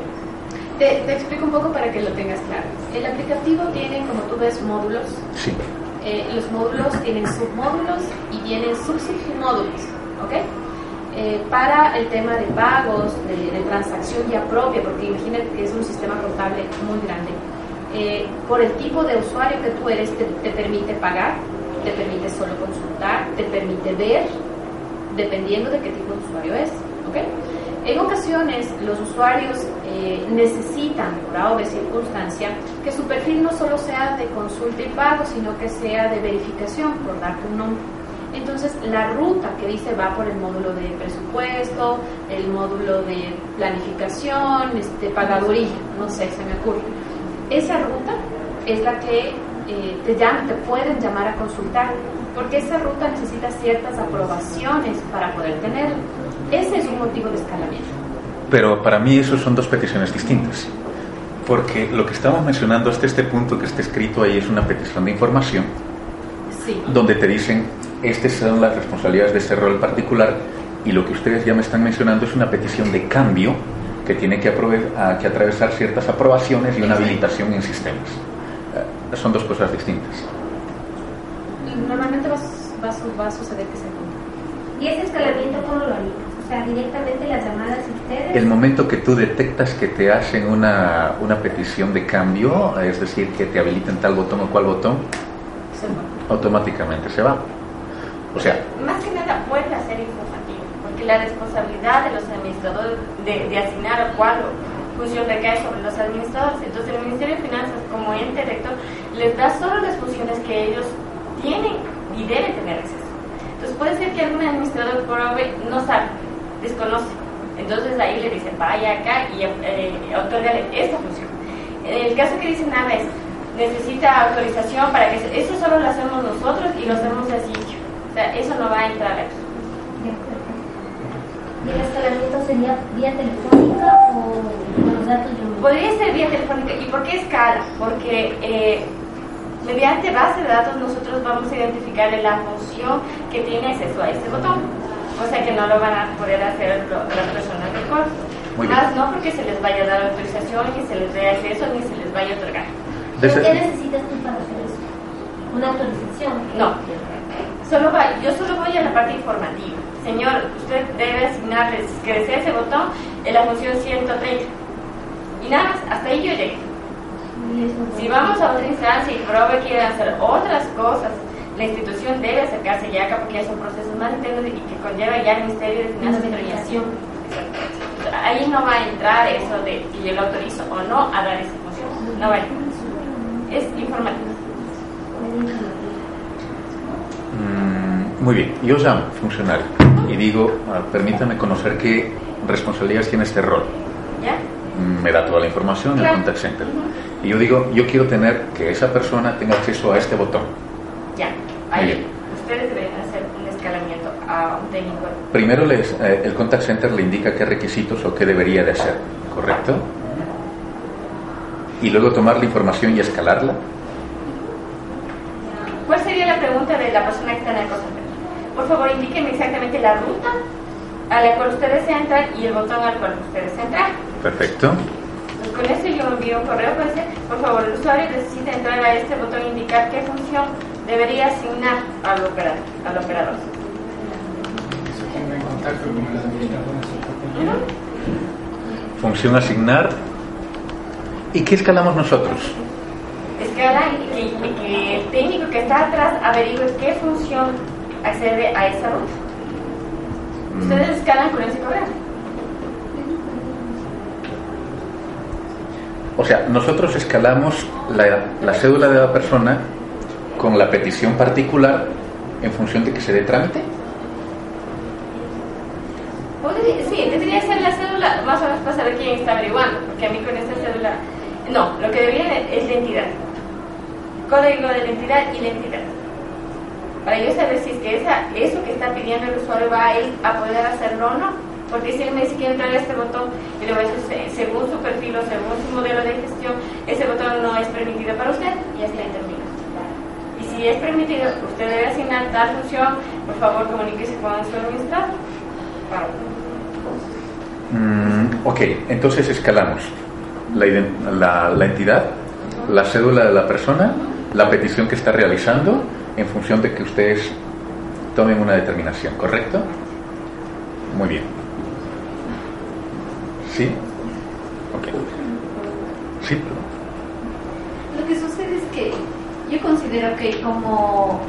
Te, te, explico un poco para que lo tengas claro. El aplicativo tiene, como tú ves, módulos. Sí. Eh, los módulos tienen submódulos y tienen submódulos, ¿ok? Eh, para el tema de pagos, de, de, transacción ya propia, porque imagínate que es un sistema contable muy grande. Eh, por el tipo de usuario que tú eres, te, te, permite pagar, te permite solo consultar, te permite ver, dependiendo de qué tipo de usuario es. ¿okay? En ocasiones, los usuarios eh, necesitan, por A o B circunstancia, que su perfil no solo sea de consulta y pago, sino que sea de verificación, por darte un nombre. Entonces, la ruta que dice va por el módulo de presupuesto, el módulo de planificación, este, pagaduría, no sé, se me ocurre. Esa ruta es la que eh, te, llaman, te pueden llamar a consultar, porque esa ruta necesita ciertas aprobaciones para poder tenerla. Ese es un motivo de escalamiento. Pero para mí eso son dos peticiones distintas. Porque lo que estamos mencionando hasta este punto que está escrito ahí es una petición de información, sí. donde te dicen, estas son las responsabilidades de ese rol particular, y lo que ustedes ya me están mencionando es una petición de cambio que tiene que, a, que atravesar ciertas aprobaciones y una habilitación en sistemas. Uh, son dos cosas distintas. Normalmente va, va, va a suceder que se ¿Y ese escalamiento cómo lo harías? O sea, directamente las llamadas a ustedes. El momento que tú detectas que te hacen una, una petición de cambio, es decir, que te habiliten tal botón o cual botón, se automáticamente se va. O sea, más que nada vuelve a ser informativo, porque la responsabilidad de los administradores de, de asignar a cuál función recae sobre los administradores. Entonces, el Ministerio de Finanzas, como ente rector, les da solo las funciones que ellos tienen y deben tener acceso. Entonces puede ser que algún administrador por no sabe, desconoce. Entonces ahí le dicen, vaya acá y eh, otorgale esta función. En el caso que dicen nada es, necesita autorización para que eso solo lo hacemos nosotros y lo hacemos así. O sea, eso no va a entrar aquí. ¿Y el escalamiento sería vía telefónica o con los datos de Podría ser vía telefónica. ¿Y por qué escala? Porque eh, mediante base de datos nosotros vamos a identificar la función que tiene acceso a ese botón. O sea que no lo van a poder hacer las personas de corte. Más no porque se les vaya a dar autorización, ni se les dé acceso, ni se les vaya a otorgar. ¿Pero qué necesitas tú para hacer eso? ¿Una autorización? No. Solo va, yo solo voy a la parte informativa. Señor, usted debe asignarles que desea ese botón en la función 130. Y nada más, hasta ahí yo llegué. Si vamos a otra instancia y PROVE quiere hacer otras cosas, la institución debe acercarse ya acá porque ya son procesos más intensos y que conlleva ya el Ministerio de Finanzas y Planeación. Ahí no va a entrar eso de si yo lo autorizo o no a dar esa función. No va a entrar. Es informativo. Mm, muy bien, yo llamo funcionario y digo, ah, permítame conocer qué responsabilidades tiene este rol. ¿Ya? Me da toda la información en el contact center. Y yo digo, yo quiero tener que esa persona tenga acceso a este botón. Ahí. Ustedes deben hacer un escalamiento a un técnico. Primero les, eh, el contact center le indica qué requisitos o qué debería de hacer, ¿correcto? Y luego tomar la información y escalarla. ¿Cuál sería la pregunta de la persona que está en el contact center? Por favor, indíquenme exactamente la ruta a la cual ustedes entran y el botón al cual ustedes entran. Perfecto. Pues con eso yo envío un correo para decir, por favor, el usuario necesita entrar a este botón e indicar qué función debería asignar al operador. Al operador. Función asignar. ¿Y qué escalamos nosotros? Escala y que, y que el técnico que está atrás averigüe qué función accede a esa ruta. Ustedes escalan con ese correo. O sea, nosotros escalamos la, la, cédula de la persona con la petición particular en función de que se dé trámite. Sí, debería ser la cédula más o menos saber quién está averiguando, porque a mí con esta cédula... No, lo que debería es la entidad. Código de la entidad y la entidad. para yo saber si es que esa, eso que está pidiendo el usuario va a ir a poder hacerlo o no. Porque si él me dice que entrar a este botón y le voy a decir, según su perfil o según su modelo de gestión, ese botón no es permitido para usted, y así termina. Y si es permitido, usted debe asignar tal función, por favor comuníquese con su administrador. Mm, ok, entonces escalamos la, la entidad, la cédula de la persona, la petición que está realizando, en función de que ustedes tomen una determinación, ¿correcto? Muy bien. ¿Sí? Ok. Sí, Lo que sucede es que yo considero que como,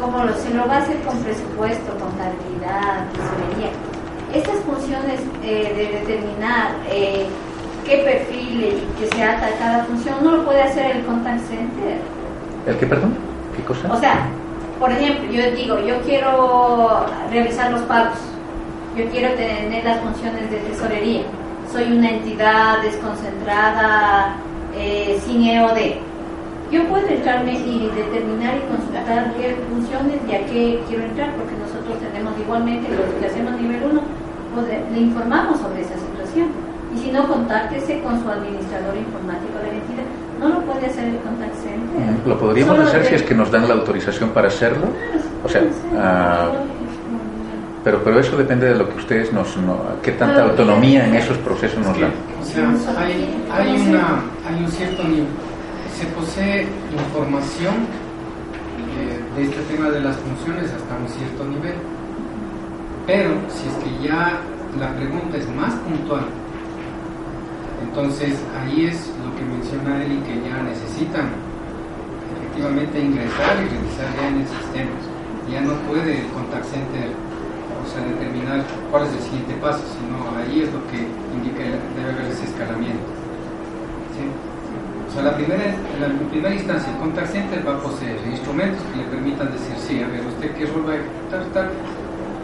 como se lo va a hacer con presupuesto, contabilidad, tesorería, estas funciones eh, de determinar eh, qué perfil y que se ata a cada función no lo puede hacer el contact center. ¿El qué, perdón? ¿Qué cosa? O sea, por ejemplo, yo digo, yo quiero realizar los pagos, yo quiero tener las funciones de tesorería, soy una entidad desconcentrada, eh, sin EOD. Yo puedo entrarme y determinar y consultar qué funciones y a qué quiero entrar, porque nosotros tenemos igualmente lo que hacemos nivel 1, pues le informamos sobre esa situación. Y si no, contáctese con su administrador informático de la entidad. No lo puede hacer el contact center. Lo podríamos hacer si es que nos dan la autorización para hacerlo. O sea, ah, pero, pero eso depende de lo que ustedes nos... No, ¿Qué tanta autonomía en esos procesos nos dan? O sea, hay, hay, una, hay un cierto nivel. Se posee información eh, de este tema de las funciones hasta un cierto nivel. Pero si es que ya la pregunta es más puntual, entonces ahí es lo que menciona Eli que ya necesitan efectivamente ingresar y revisar ya en el sistema. Ya no puede el contact center o sea, determinar cuál es el siguiente paso, sino ahí es lo que indica debe haber ese escalamiento. O sea, la primera, en la primera instancia, el contact va a poseer instrumentos que le permitan decir, sí, a ver, usted qué rol va a ejecutar,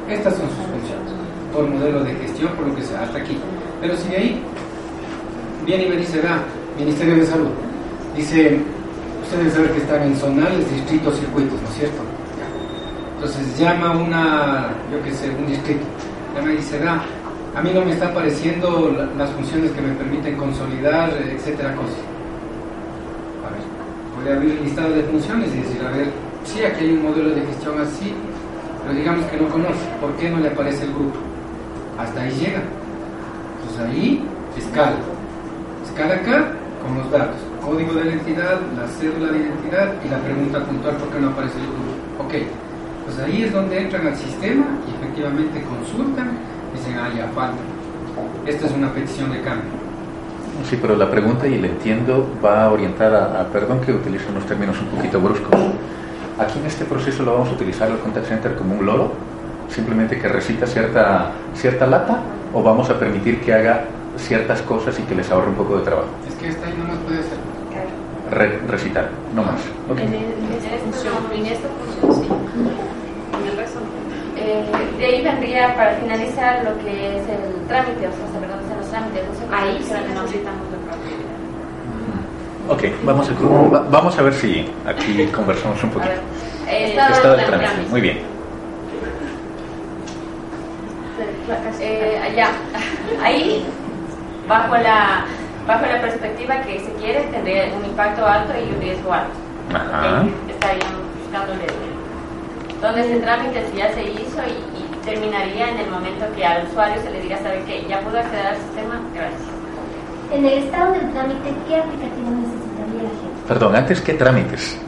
Estas son sus funciones, por modelo de gestión, por lo que sea, hasta aquí. Pero si de ahí viene y me dice, va, Ministerio de Salud, dice, ustedes saben que están en zonales, distritos, circuitos, ¿no es cierto? Entonces llama una, yo qué sé, un distrito, llama y dice, va, a mí no me están apareciendo las funciones que me permiten consolidar, etcétera, cosas. A abrir el listado de funciones y decir, a ver, sí, aquí hay un modelo de gestión así, pero digamos que no conoce, ¿por qué no le aparece el grupo? Hasta ahí llega. Entonces ahí escala cada acá con los datos, código de la entidad, la cédula de identidad y la pregunta puntual por qué no aparece el grupo. Ok, pues ahí es donde entran al sistema y efectivamente consultan y dicen, ah, ya falta. Esta es una petición de cambio. Sí, pero la pregunta, y le entiendo, va orientada a, perdón que utilice unos términos un poquito bruscos. Aquí en este proceso lo vamos a utilizar el contact center como un loro, simplemente que recita cierta, cierta lata, o vamos a permitir que haga ciertas cosas y que les ahorre un poco de trabajo. Es que esta ahí no más puede hacer. recitar, no más. En, esta función, en esta función sí. En el resto eh, de ahí vendría para finalizar lo que es el trámite, o sea, saber dónde trámites. Ahí sí necesitamos de Ok, vamos a, vamos a ver si aquí conversamos un poquito. Eh, estado del trámite. Muy bien. Eh, allá, ahí bajo la, bajo la perspectiva que si quiere tendría un impacto alto y un riesgo alto. Ajá. Estarían buscándole dónde ese trámite ya se hizo y, terminaría en el momento que al usuario se le diga, ¿sabe qué? Ya pudo acceder al sistema, gracias. En el estado del trámite, ¿qué aplicativo necesitaría la gente? Perdón, antes, ¿qué trámites?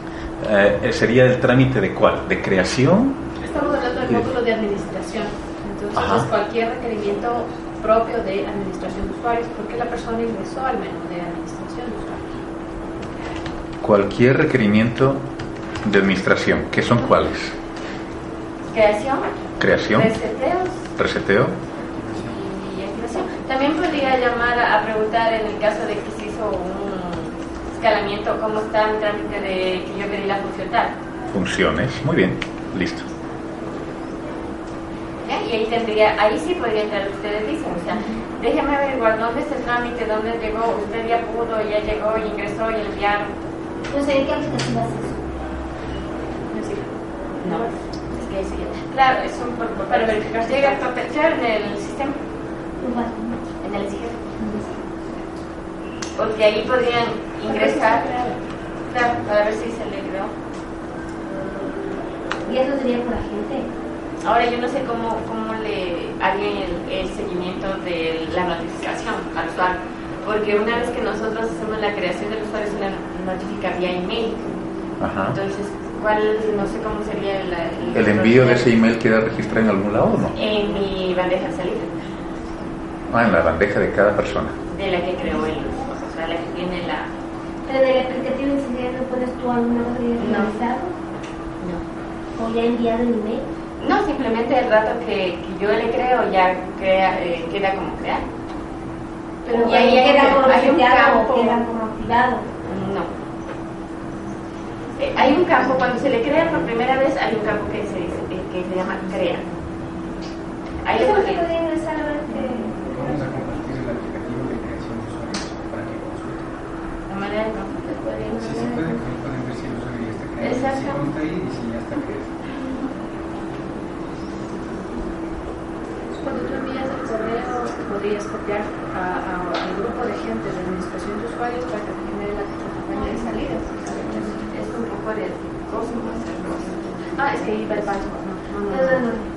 Eh, ¿Sería el trámite de cuál? ¿De creación? Estamos hablando del módulo de administración. Entonces, cualquier requerimiento propio de administración de usuarios, porque la persona ingresó al menú de administración de usuarios. Cualquier requerimiento de administración, ¿qué son cuáles? Creación. Creación. Reseteos. Reseteo. Y activación. También podría llamar a preguntar en el caso de que se hizo un escalamiento, cómo está el trámite de que yo pedí la función tal. Funciones, muy bien, listo y ahí tendría, ahí sí podría entrar, ustedes dicen, o sea, déjeme averiguar dónde está el trámite, dónde llegó, usted ya pudo, ya llegó, y ingresó y enviaron. No sé, ¿qué aplicación haces? No. Claro, es un, para verificar si llega papel, claro, en el sistema. En el sistema. Porque ahí podrían ingresar, claro, para ver si se le creó. ¿Y eso sería por agente? Ahora yo no sé cómo, cómo le harían el, el seguimiento de la notificación al usuario, porque una vez que nosotros hacemos la creación del usuario se le notifica vía email. Ajá. Entonces, ¿cuál, no sé cómo sería el, el, ¿El envío de ese email queda registrado en algún lado o no? En mi bandeja de salida. Ah, en la bandeja de cada persona. De la que creó el o sea, la que tiene la... Pero en el aplicativo en no pones tú alguna cosa realizado? No. ¿O ya enviado el email? No, simplemente el rato que, que yo le creo ya crea, eh, queda como crear. Pero y ahí queda como hay un campo, queda como activado. No. Eh, hay un campo, cuando se le crea por primera vez, hay un campo que se, dice, eh, que se llama crea. Ahí ¿Eso se puede ingresar a que... Vamos a compartir el aplicativo de creación de usuarios para que consulten. La manera de consultar puede Sí, se puede, pueden ver si el usuario ya está creado. Exacto. Si ahí y si ya está creado. cuando tú envías el correo, podrías copiar al grupo de gente de administración de usuarios para que te genere la campaña de salidas. Un poco de. Ah, es que iba el paso. No, no, no.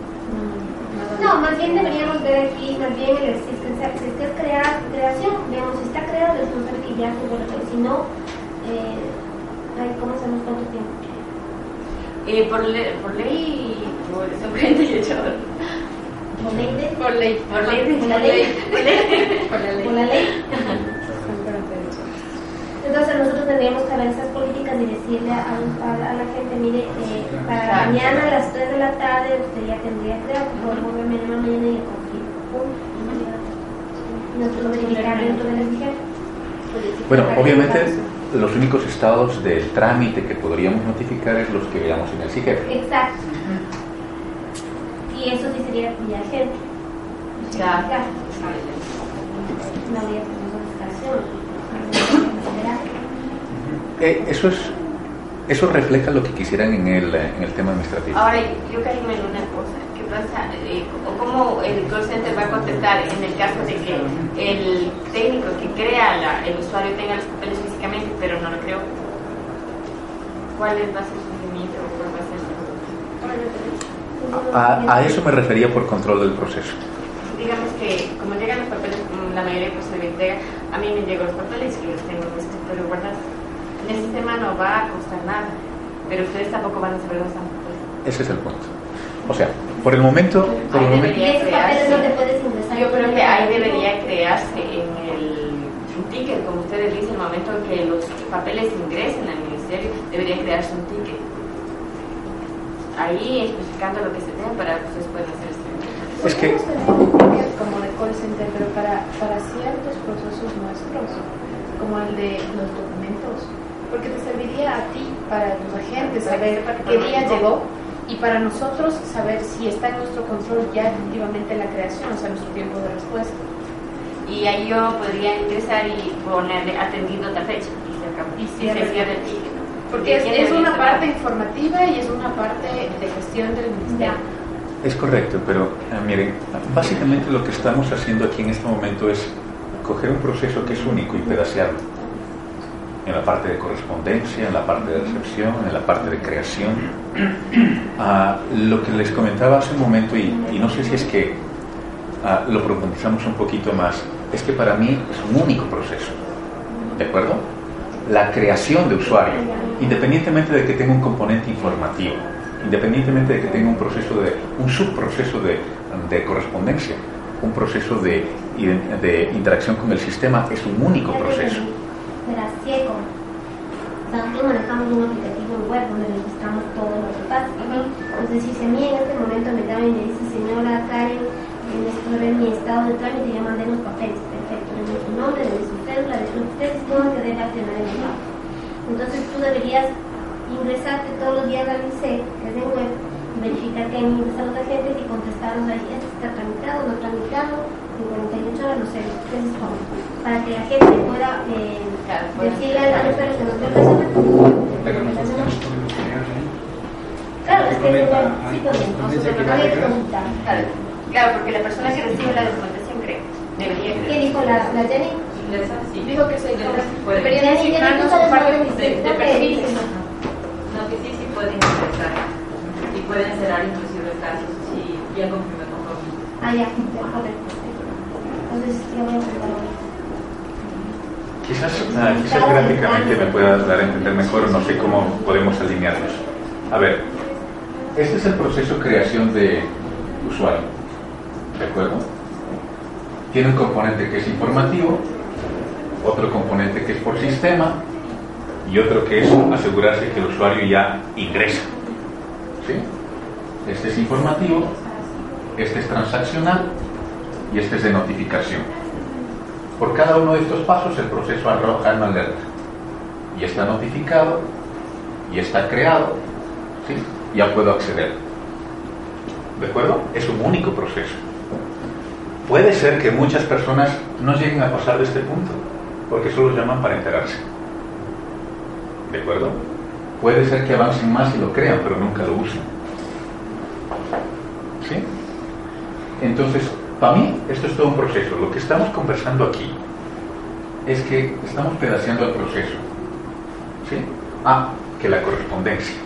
No, más bien deberíamos ver aquí, más bien el, si, es, si es crear, creación, veamos si está creado, decimos que ya tuvo pero si no, eh, ¿cómo hacemos cuánto tiempo? Eh, por, le, por ley, por sorprendente y hecho. ¿Por ley? Por ley, por ley, por la ley. Por ley. Por la ley. Por la ley. Entonces nosotros tendríamos que ver esas políticas y decirle a, a, a la gente, mire, eh, para mañana a las 3 de la tarde usted ya tendría que favor mañana mañana y. Nosotros la vigencia. Bueno, obviamente los únicos estados del trámite que podríamos notificar es los que veamos en el SIGEP. Exacto. Y eso sí sería vía gente. Ya. No habría notificación. Eh, eso es eso refleja lo que quisieran en el, en el tema administrativo. Ahora, yo caí en una cosa. ¿Qué pasa? Eh, ¿Cómo el call center va a contestar en el caso de que el técnico que crea la, el usuario tenga los papeles físicamente, pero no lo creó? ¿Cuál va a ser su seguimiento o cuál va a ser su... A, a eso me refería por control del proceso. Digamos que, como llegan los papeles, la mayoría pues se me entrega, a mí me llegan los papeles y los tengo en mi escritorio guardados. En el sistema no va a costar nada, pero ustedes tampoco van a saber los papeles. Ese es el punto. O sea, por el momento, por el momento no crearse. puedes ingresar. Yo creo que ahí debería crearse en el un ticket, como ustedes dicen, el momento en que los papeles ingresen al ministerio, debería crearse un ticket. Ahí especificando lo que se tenga para que ustedes puedan hacer este. Es que- como de call center, pero para, para ciertos procesos nuestros, como el de los documentos, a ti, para los agentes, saber qué día llegó y para nosotros saber si está en nuestro control ya efectivamente la creación, o sea, nuestro tiempo de respuesta. Y ahí yo podría ingresar y ponerle atendiendo tal fecha. Y se acabó. Y se. Porque es, ¿quién es debería una parte informativa y es una parte de gestión del ministerio. Es correcto, pero eh, miren, básicamente lo que estamos haciendo aquí en este momento es coger un proceso que es único y pedacearlo. En la parte de correspondencia, en la parte de recepción, en la parte de creación. Ah, lo que les comentaba hace un momento, y, y no sé si es que ah, lo profundizamos un poquito más, es que para mí es un único proceso. ¿De acuerdo? La creación de usuario, independientemente de que tenga un componente informativo, independientemente de que tenga un proceso de, un subproceso de, de correspondencia, un proceso de, de interacción con el sistema, es un único proceso. Ciego. Nosotros manejamos un aplicativo web donde registramos todo lo que pasa. Entonces, si a mí en este momento me llaman y me dice, señora Karen, necesito ver mi estado de trámite, ya mandé los papeles. Perfecto, le doy su nombre, le doy su cédula, le doy ustedes todo que debe accionar en el banco. Entonces, tú deberías ingresarte todos los días al INSEE, que es en web, verificar que han ingresado los agentes y contestarnos ahí, ¿esto está tramitado, no tramitado? En 48 horas, no sé, ¿qué es todo? Para que la gente pueda eh, Claro, decirle al al usuario que. Pero podemos crear ahí. Claro, es comprometa a correspondencia que va a llegar. Claro, porque la persona que recibe la documentación cree, debería creer. ¿Qué dijo la, la Jenny? Dijo que se puede. deberían asignarnos un par de, de, de perfiles. No, que sí, sí pueden ingresar. Y pueden cerrar inclusive casos si ya confirman compromiso. Ah, ya, correcto. Quizás, quizás gráficamente me puedas dar a entender mejor, no sé cómo podemos alinearlos. A ver, este es el proceso de creación de usuario, ¿de acuerdo? Tiene un componente que es informativo, otro componente que es por sistema y otro que es asegurarse que el usuario ya ingresa. Este es informativo, este es transaccional y este es de notificación. Por cada uno de estos pasos el proceso arroja una alerta y está notificado y está creado, ya puedo acceder. ¿De acuerdo? Es un único proceso. Puede ser que muchas personas no lleguen a pasar de este punto, porque solo llaman para enterarse. ¿De acuerdo? Puede ser que avancen más y lo crean, pero nunca lo usen. ¿Sí? Entonces, para mí, esto es todo un proceso. Lo que estamos conversando aquí es que estamos pedaceando el proceso. ¿Sí? Ah, que la correspondencia.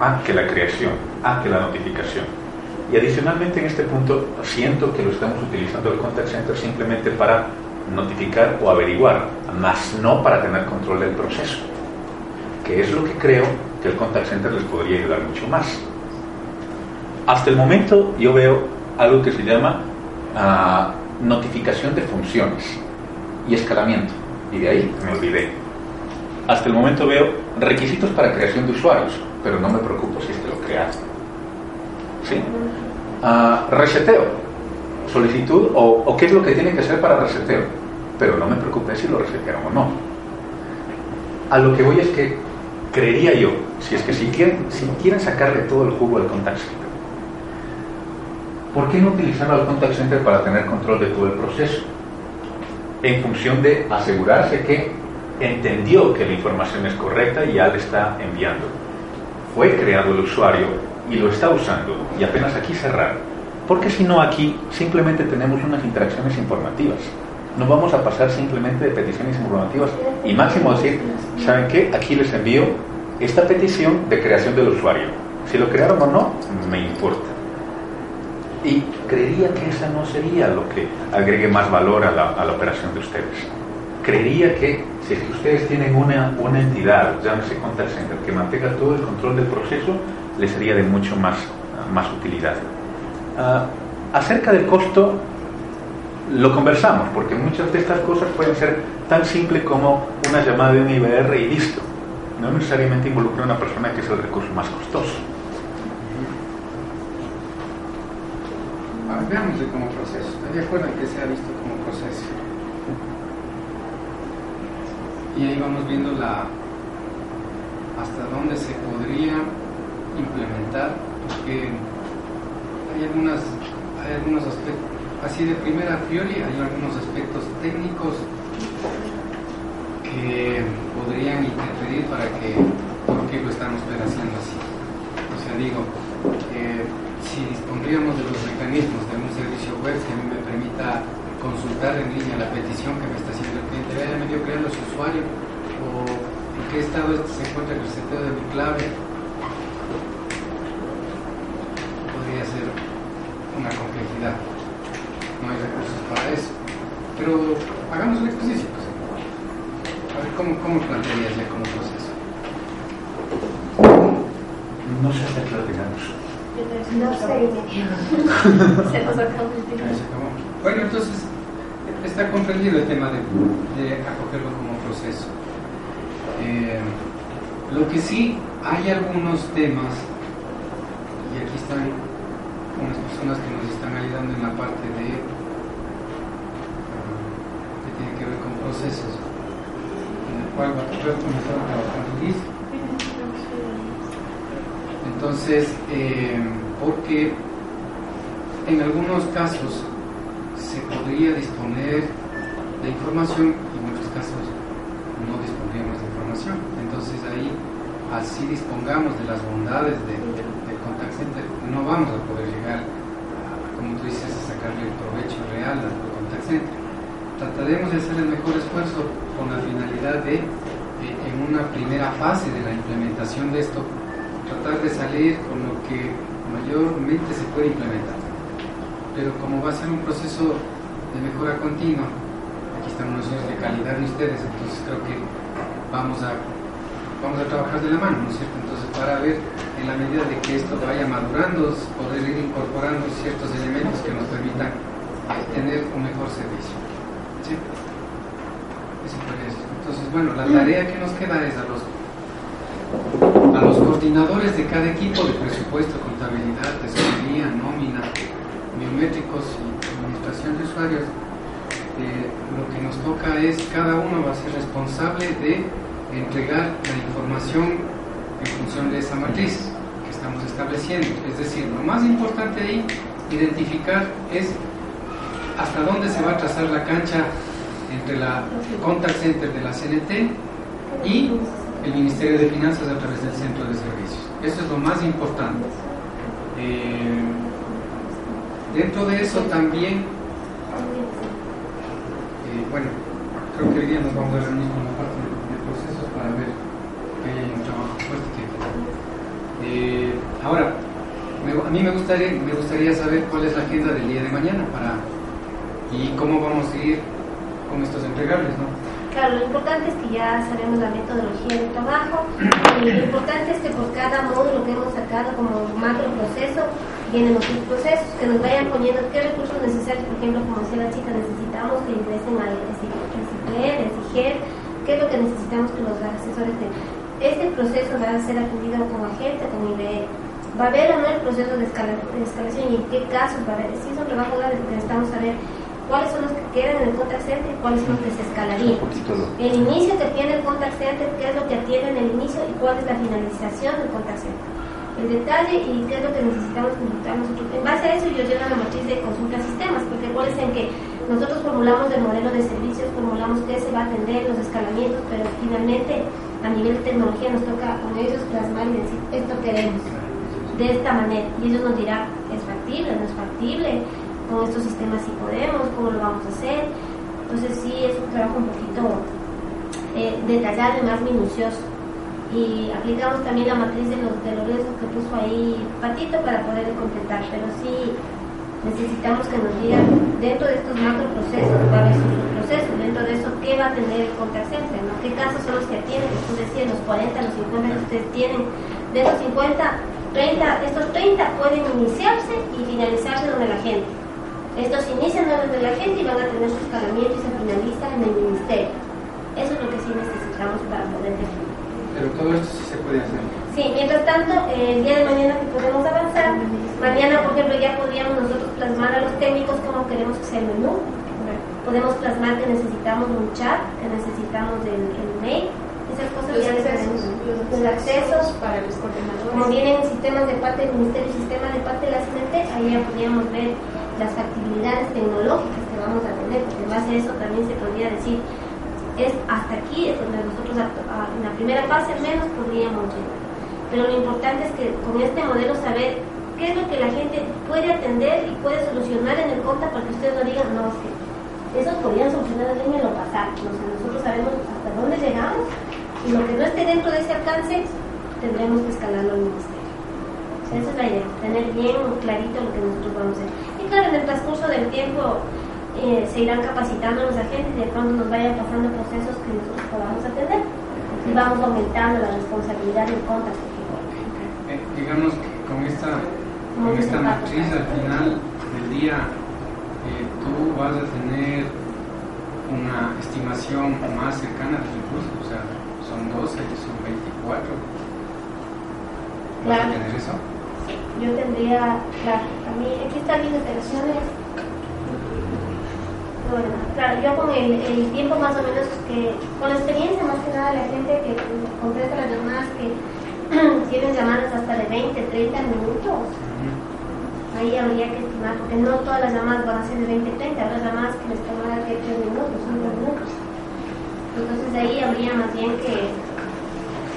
Ah, que la creación. Ah, que la notificación. Y adicionalmente en este punto siento que lo estamos utilizando el contact center simplemente para notificar o averiguar, más no para tener control del proceso, que es lo que creo que el contact center les podría ayudar mucho más. Hasta el momento yo veo algo que se llama ah, notificación de funciones y escalamiento, y de ahí me olvidé. Hasta el momento veo requisitos para creación de usuarios, pero no me preocupo si este lo crea. ¿Sí? Ah, reseteo, solicitud o, qué es lo que tiene que hacer para reseteo. Pero no me preocupé si lo resetearon o no. A lo que voy es que creería yo, si es que si quieren, si quieren sacarle todo el jugo al contact center, ¿por qué no utilizarlo al contact center para tener control de todo el proceso? En función de asegurarse que entendió que la información es correcta y ya le está enviando. Fue creado el usuario y lo está usando y apenas aquí cerrar. Porque si no aquí simplemente tenemos unas interacciones informativas. No vamos a pasar simplemente de peticiones informativas y máximo decir, ¿saben qué? Aquí les envío esta petición de creación del usuario. Si lo crearon o no, me importa. Y creería que esa no sería lo que agregue más valor a la, a la operación de ustedes. Creería que si es que ustedes tienen una, una entidad, llámese contact center, que mantenga todo el control del proceso, les sería de mucho más, más utilidad. Uh, acerca del costo, lo conversamos, porque muchas de estas cosas pueden ser tan simples como una llamada de un IBR y listo. No necesariamente involucra a una persona que es el recurso más costoso. Ah, veámoslo como proceso. Estoy de acuerdo en que sea visto como proceso. Y ahí vamos viendo la hasta dónde se podría implementar, porque hay algunas hay algunos aspectos, así de primera priori, hay algunos aspectos técnicos que podrían interferir para que, por qué lo estamos haciendo así. O sea, digo, eh, si dispondríamos de los mecanismos web que a mí me permita consultar en línea la petición que me está haciendo el cliente, vaya medio crear los usuarios o en qué estado se encuentra el reseteo de mi clave, podría ser una complejidad. No hay recursos para eso. Pero hagamos un ejercicio. Pues. A ver, ¿cómo, cómo plantearías ya como proceso? No sé hasta qué lo. No sé. Se nos acabó el tiempo. Bueno, entonces está comprendido el tema de, de acogerlo como proceso. Eh, lo que sí, hay algunos temas, y aquí están unas personas que nos están ayudando en la parte de uh, que tiene que ver con procesos, en el cual va a comenzar a trabajar. Entonces, eh, porque en algunos casos se podría disponer de información y en otros casos no dispondríamos de información. Entonces ahí, así dispongamos de las bondades de, del contact center, no vamos a poder llegar, como tú dices, a sacarle el provecho real al contact center. Trataremos de hacer el mejor esfuerzo con la finalidad de, en una primera fase de la implementación de esto, tratar de salir con lo que mayormente se puede implementar. Pero como va a ser un proceso de mejora continua, aquí están unos de calidad de ustedes, entonces creo que vamos a vamos a trabajar de la mano, ¿no es cierto? Entonces, para ver en la medida de que esto vaya madurando, poder ir incorporando ciertos elementos que nos permitan tener un mejor servicio. ¿Sí? Eso eso. Entonces, bueno, la tarea que nos queda es a los, a los coordinadores de cada equipo de presupuesto, contabilidad, tesorería, nómina, biométricos y administración de usuarios, eh, lo que nos toca es cada uno va a ser responsable de entregar la información en función de esa matriz que estamos estableciendo. Es decir, lo más importante ahí, identificar es hasta dónde se va a trazar la cancha entre la contact center de la CNT y el Ministerio de Finanzas a través del Centro de Servicios. Eso es lo más importante. Eh, dentro de eso también, eh, bueno, creo que hoy día nos vamos a reunir con la parte para ver que hay un trabajo fuerte eh, ahora, a mí me gustaría, me gustaría saber cuál es la agenda del día de mañana para y cómo vamos a ir con estos entregables, ¿no? Claro, lo importante es que ya sabemos la metodología de trabajo y lo importante es que por cada módulo que hemos sacado como macro proceso vienen otros procesos que nos vayan poniendo qué recursos necesarios, por ejemplo, como decía la chica, necesitamos que ingresen al recicler, exigir qué es lo que necesitamos que los asesores tengan. Este proceso va a ser atendido con agente, con IBE. ¿Va a haber o no el proceso de, escalación y en qué casos va a haber? Si es un trabajo necesitamos saber cuáles son los que quedan en el contact center y cuáles son los que se escalarían. El inicio que tiene el contact center, qué es lo que atiende en el inicio y cuál es la finalización del contact center. El detalle y qué es lo que necesitamos consultar nosotros. En base a eso yo lleno la matriz de consulta a sistemas, porque en que nosotros formulamos el modelo de servicios, formulamos qué se va a atender, los escalamientos, pero finalmente a nivel de tecnología nos toca con ellos plasmar y decir, esto queremos, de esta manera. Y ellos nos dirán, ¿es factible? ¿No es factible? Con estos sistemas sí podemos, ¿cómo lo vamos a hacer? Entonces sí es un trabajo un poquito eh, detallado y más minucioso. Y aplicamos también la matriz de los, de los riesgos que puso ahí Patito para poder completar, pero sí necesitamos que nos digan dentro de estos macro procesos, va a haber procesos, dentro de eso, ¿qué va a tener el contact. ¿Qué casos son los que tienen? Tú decías, los 40, los 50 que ustedes tienen. De esos 50, 30, estos 30 pueden iniciarse y finalizarse donde la gente. Estos inician donde la gente y van a tener su escalamiento y se finalizan en el ministerio. Eso es lo que sí necesitamos para poder definir. Pero todo esto sí se puede hacer. Sí, mientras tanto, el día de mañana que podemos avanzar, mañana, por ejemplo, ya podríamos nosotros plasmar a los técnicos cómo queremos que sea el menú. Podemos plasmar que necesitamos un chat, que necesitamos el, mail, esas cosas ya accesos, los, accesos para los coordinadores. Como vienen sistemas de parte del Ministerio y sistemas de parte de la CNT, ahí ya podríamos ver las factibilidades tecnológicas que vamos a tener, porque en base a eso también se podría decir, es hasta aquí es donde nosotros en la primera fase menos podríamos llegar pero lo importante es que con este modelo saber qué es lo que la gente puede atender y puede solucionar en el conta para que ustedes no digan, no, es que eso podrían solucionar en lo pasado. nosotros sabemos hasta dónde llegamos y lo que no esté dentro de ese alcance tendremos que escalarlo al ministerio. esa es la idea, tener bien clarito lo que nosotros vamos a hacer. Claro, en el transcurso del tiempo eh, se irán capacitando los agentes de pronto nos vayan pasando procesos que nosotros podamos atender y vamos aumentando la responsabilidad del conta digamos que con esta, con esta matriz al final del día eh, tú vas a tener una estimación más cercana de recursos, o sea, son 12, son 24. ¿Vas a tener eso? Yo tendría, claro, también, aquí están mis operaciones. Bueno, claro, yo con el, el, tiempo más o menos que, con la experiencia más que nada de la gente que completa las llamadas que tienen llamadas hasta de 20, 30 minutos. Ahí habría que estimar, porque no todas las llamadas van a ser de 20, 30, habrá llamadas que les tomarán que 3 minutos, 5 minutos. Entonces ahí habría más bien que,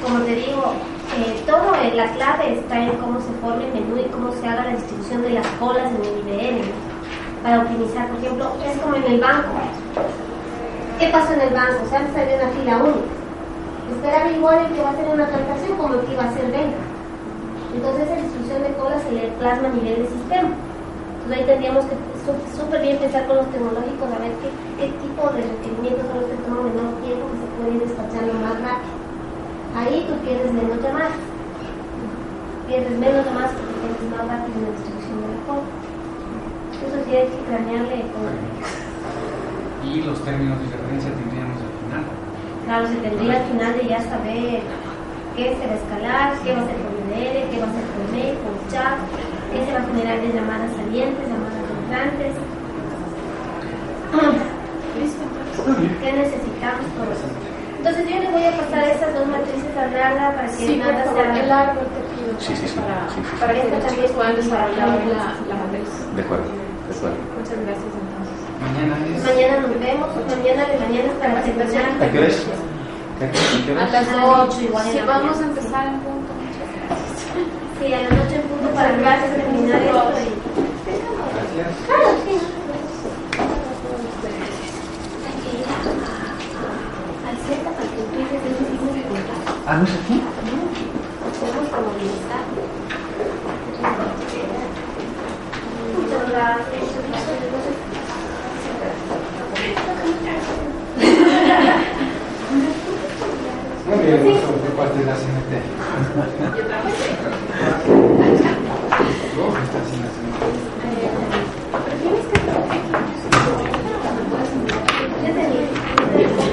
como te digo, todo la clave está en cómo se forme el menú y cómo se haga la distribución de las colas en el IBM para optimizar, por ejemplo, es como en el banco. ¿Qué pasa en el banco? O sea, antes había una fila única. Esperaba igual el que va a hacer una transacción como el que va a hacer venta. Entonces, esa distribución de colas se le plasma a nivel de sistema. Entonces, ahí tendríamos que súper bien pensar con los tecnológicos a ver qué, qué tipo de requerimientos son los que toman menor tiempo que se puede ir despachando más rápido. Ahí tú quieres menos llamadas. Pierdes menos llamadas porque tienes más rápido la distribución de la cola. Eso sí hay que cranearle con Y los términos de referencia tendríamos al final. Claro, se tendría al final de ya saber qué se va a escalar, qué va a ser por IDR, qué va a ser por mail, por chat, qué se va a generar de llamadas salientes, llamadas entrantes. ¿Qué necesitamos? Todo eso. Entonces yo le voy a pasar esas dos matrices a Nada para que Sí, nada por favor, sea... el árbol te pido Sí, sí, sí, para, sí, sí, sí. para que los chicos puedan desarrollar la, la matriz. De acuerdo, de acuerdo. Muchas gracias entonces. Mañana es. Mañana nos vemos, mañana de mañana hasta la terminar. ¿A qué hora es? ¿A las A las ocho, 8, igual la vamos a empezar en punto, muchas gracias. Sí, a la noche en punto para gracias terminar esto y... Gracias. Claro, sí. Al Z para que empieces ese signo de Ah, ¿no es aquí? Muy bien, de parte de la CNT. No, está sin la CNT. 面。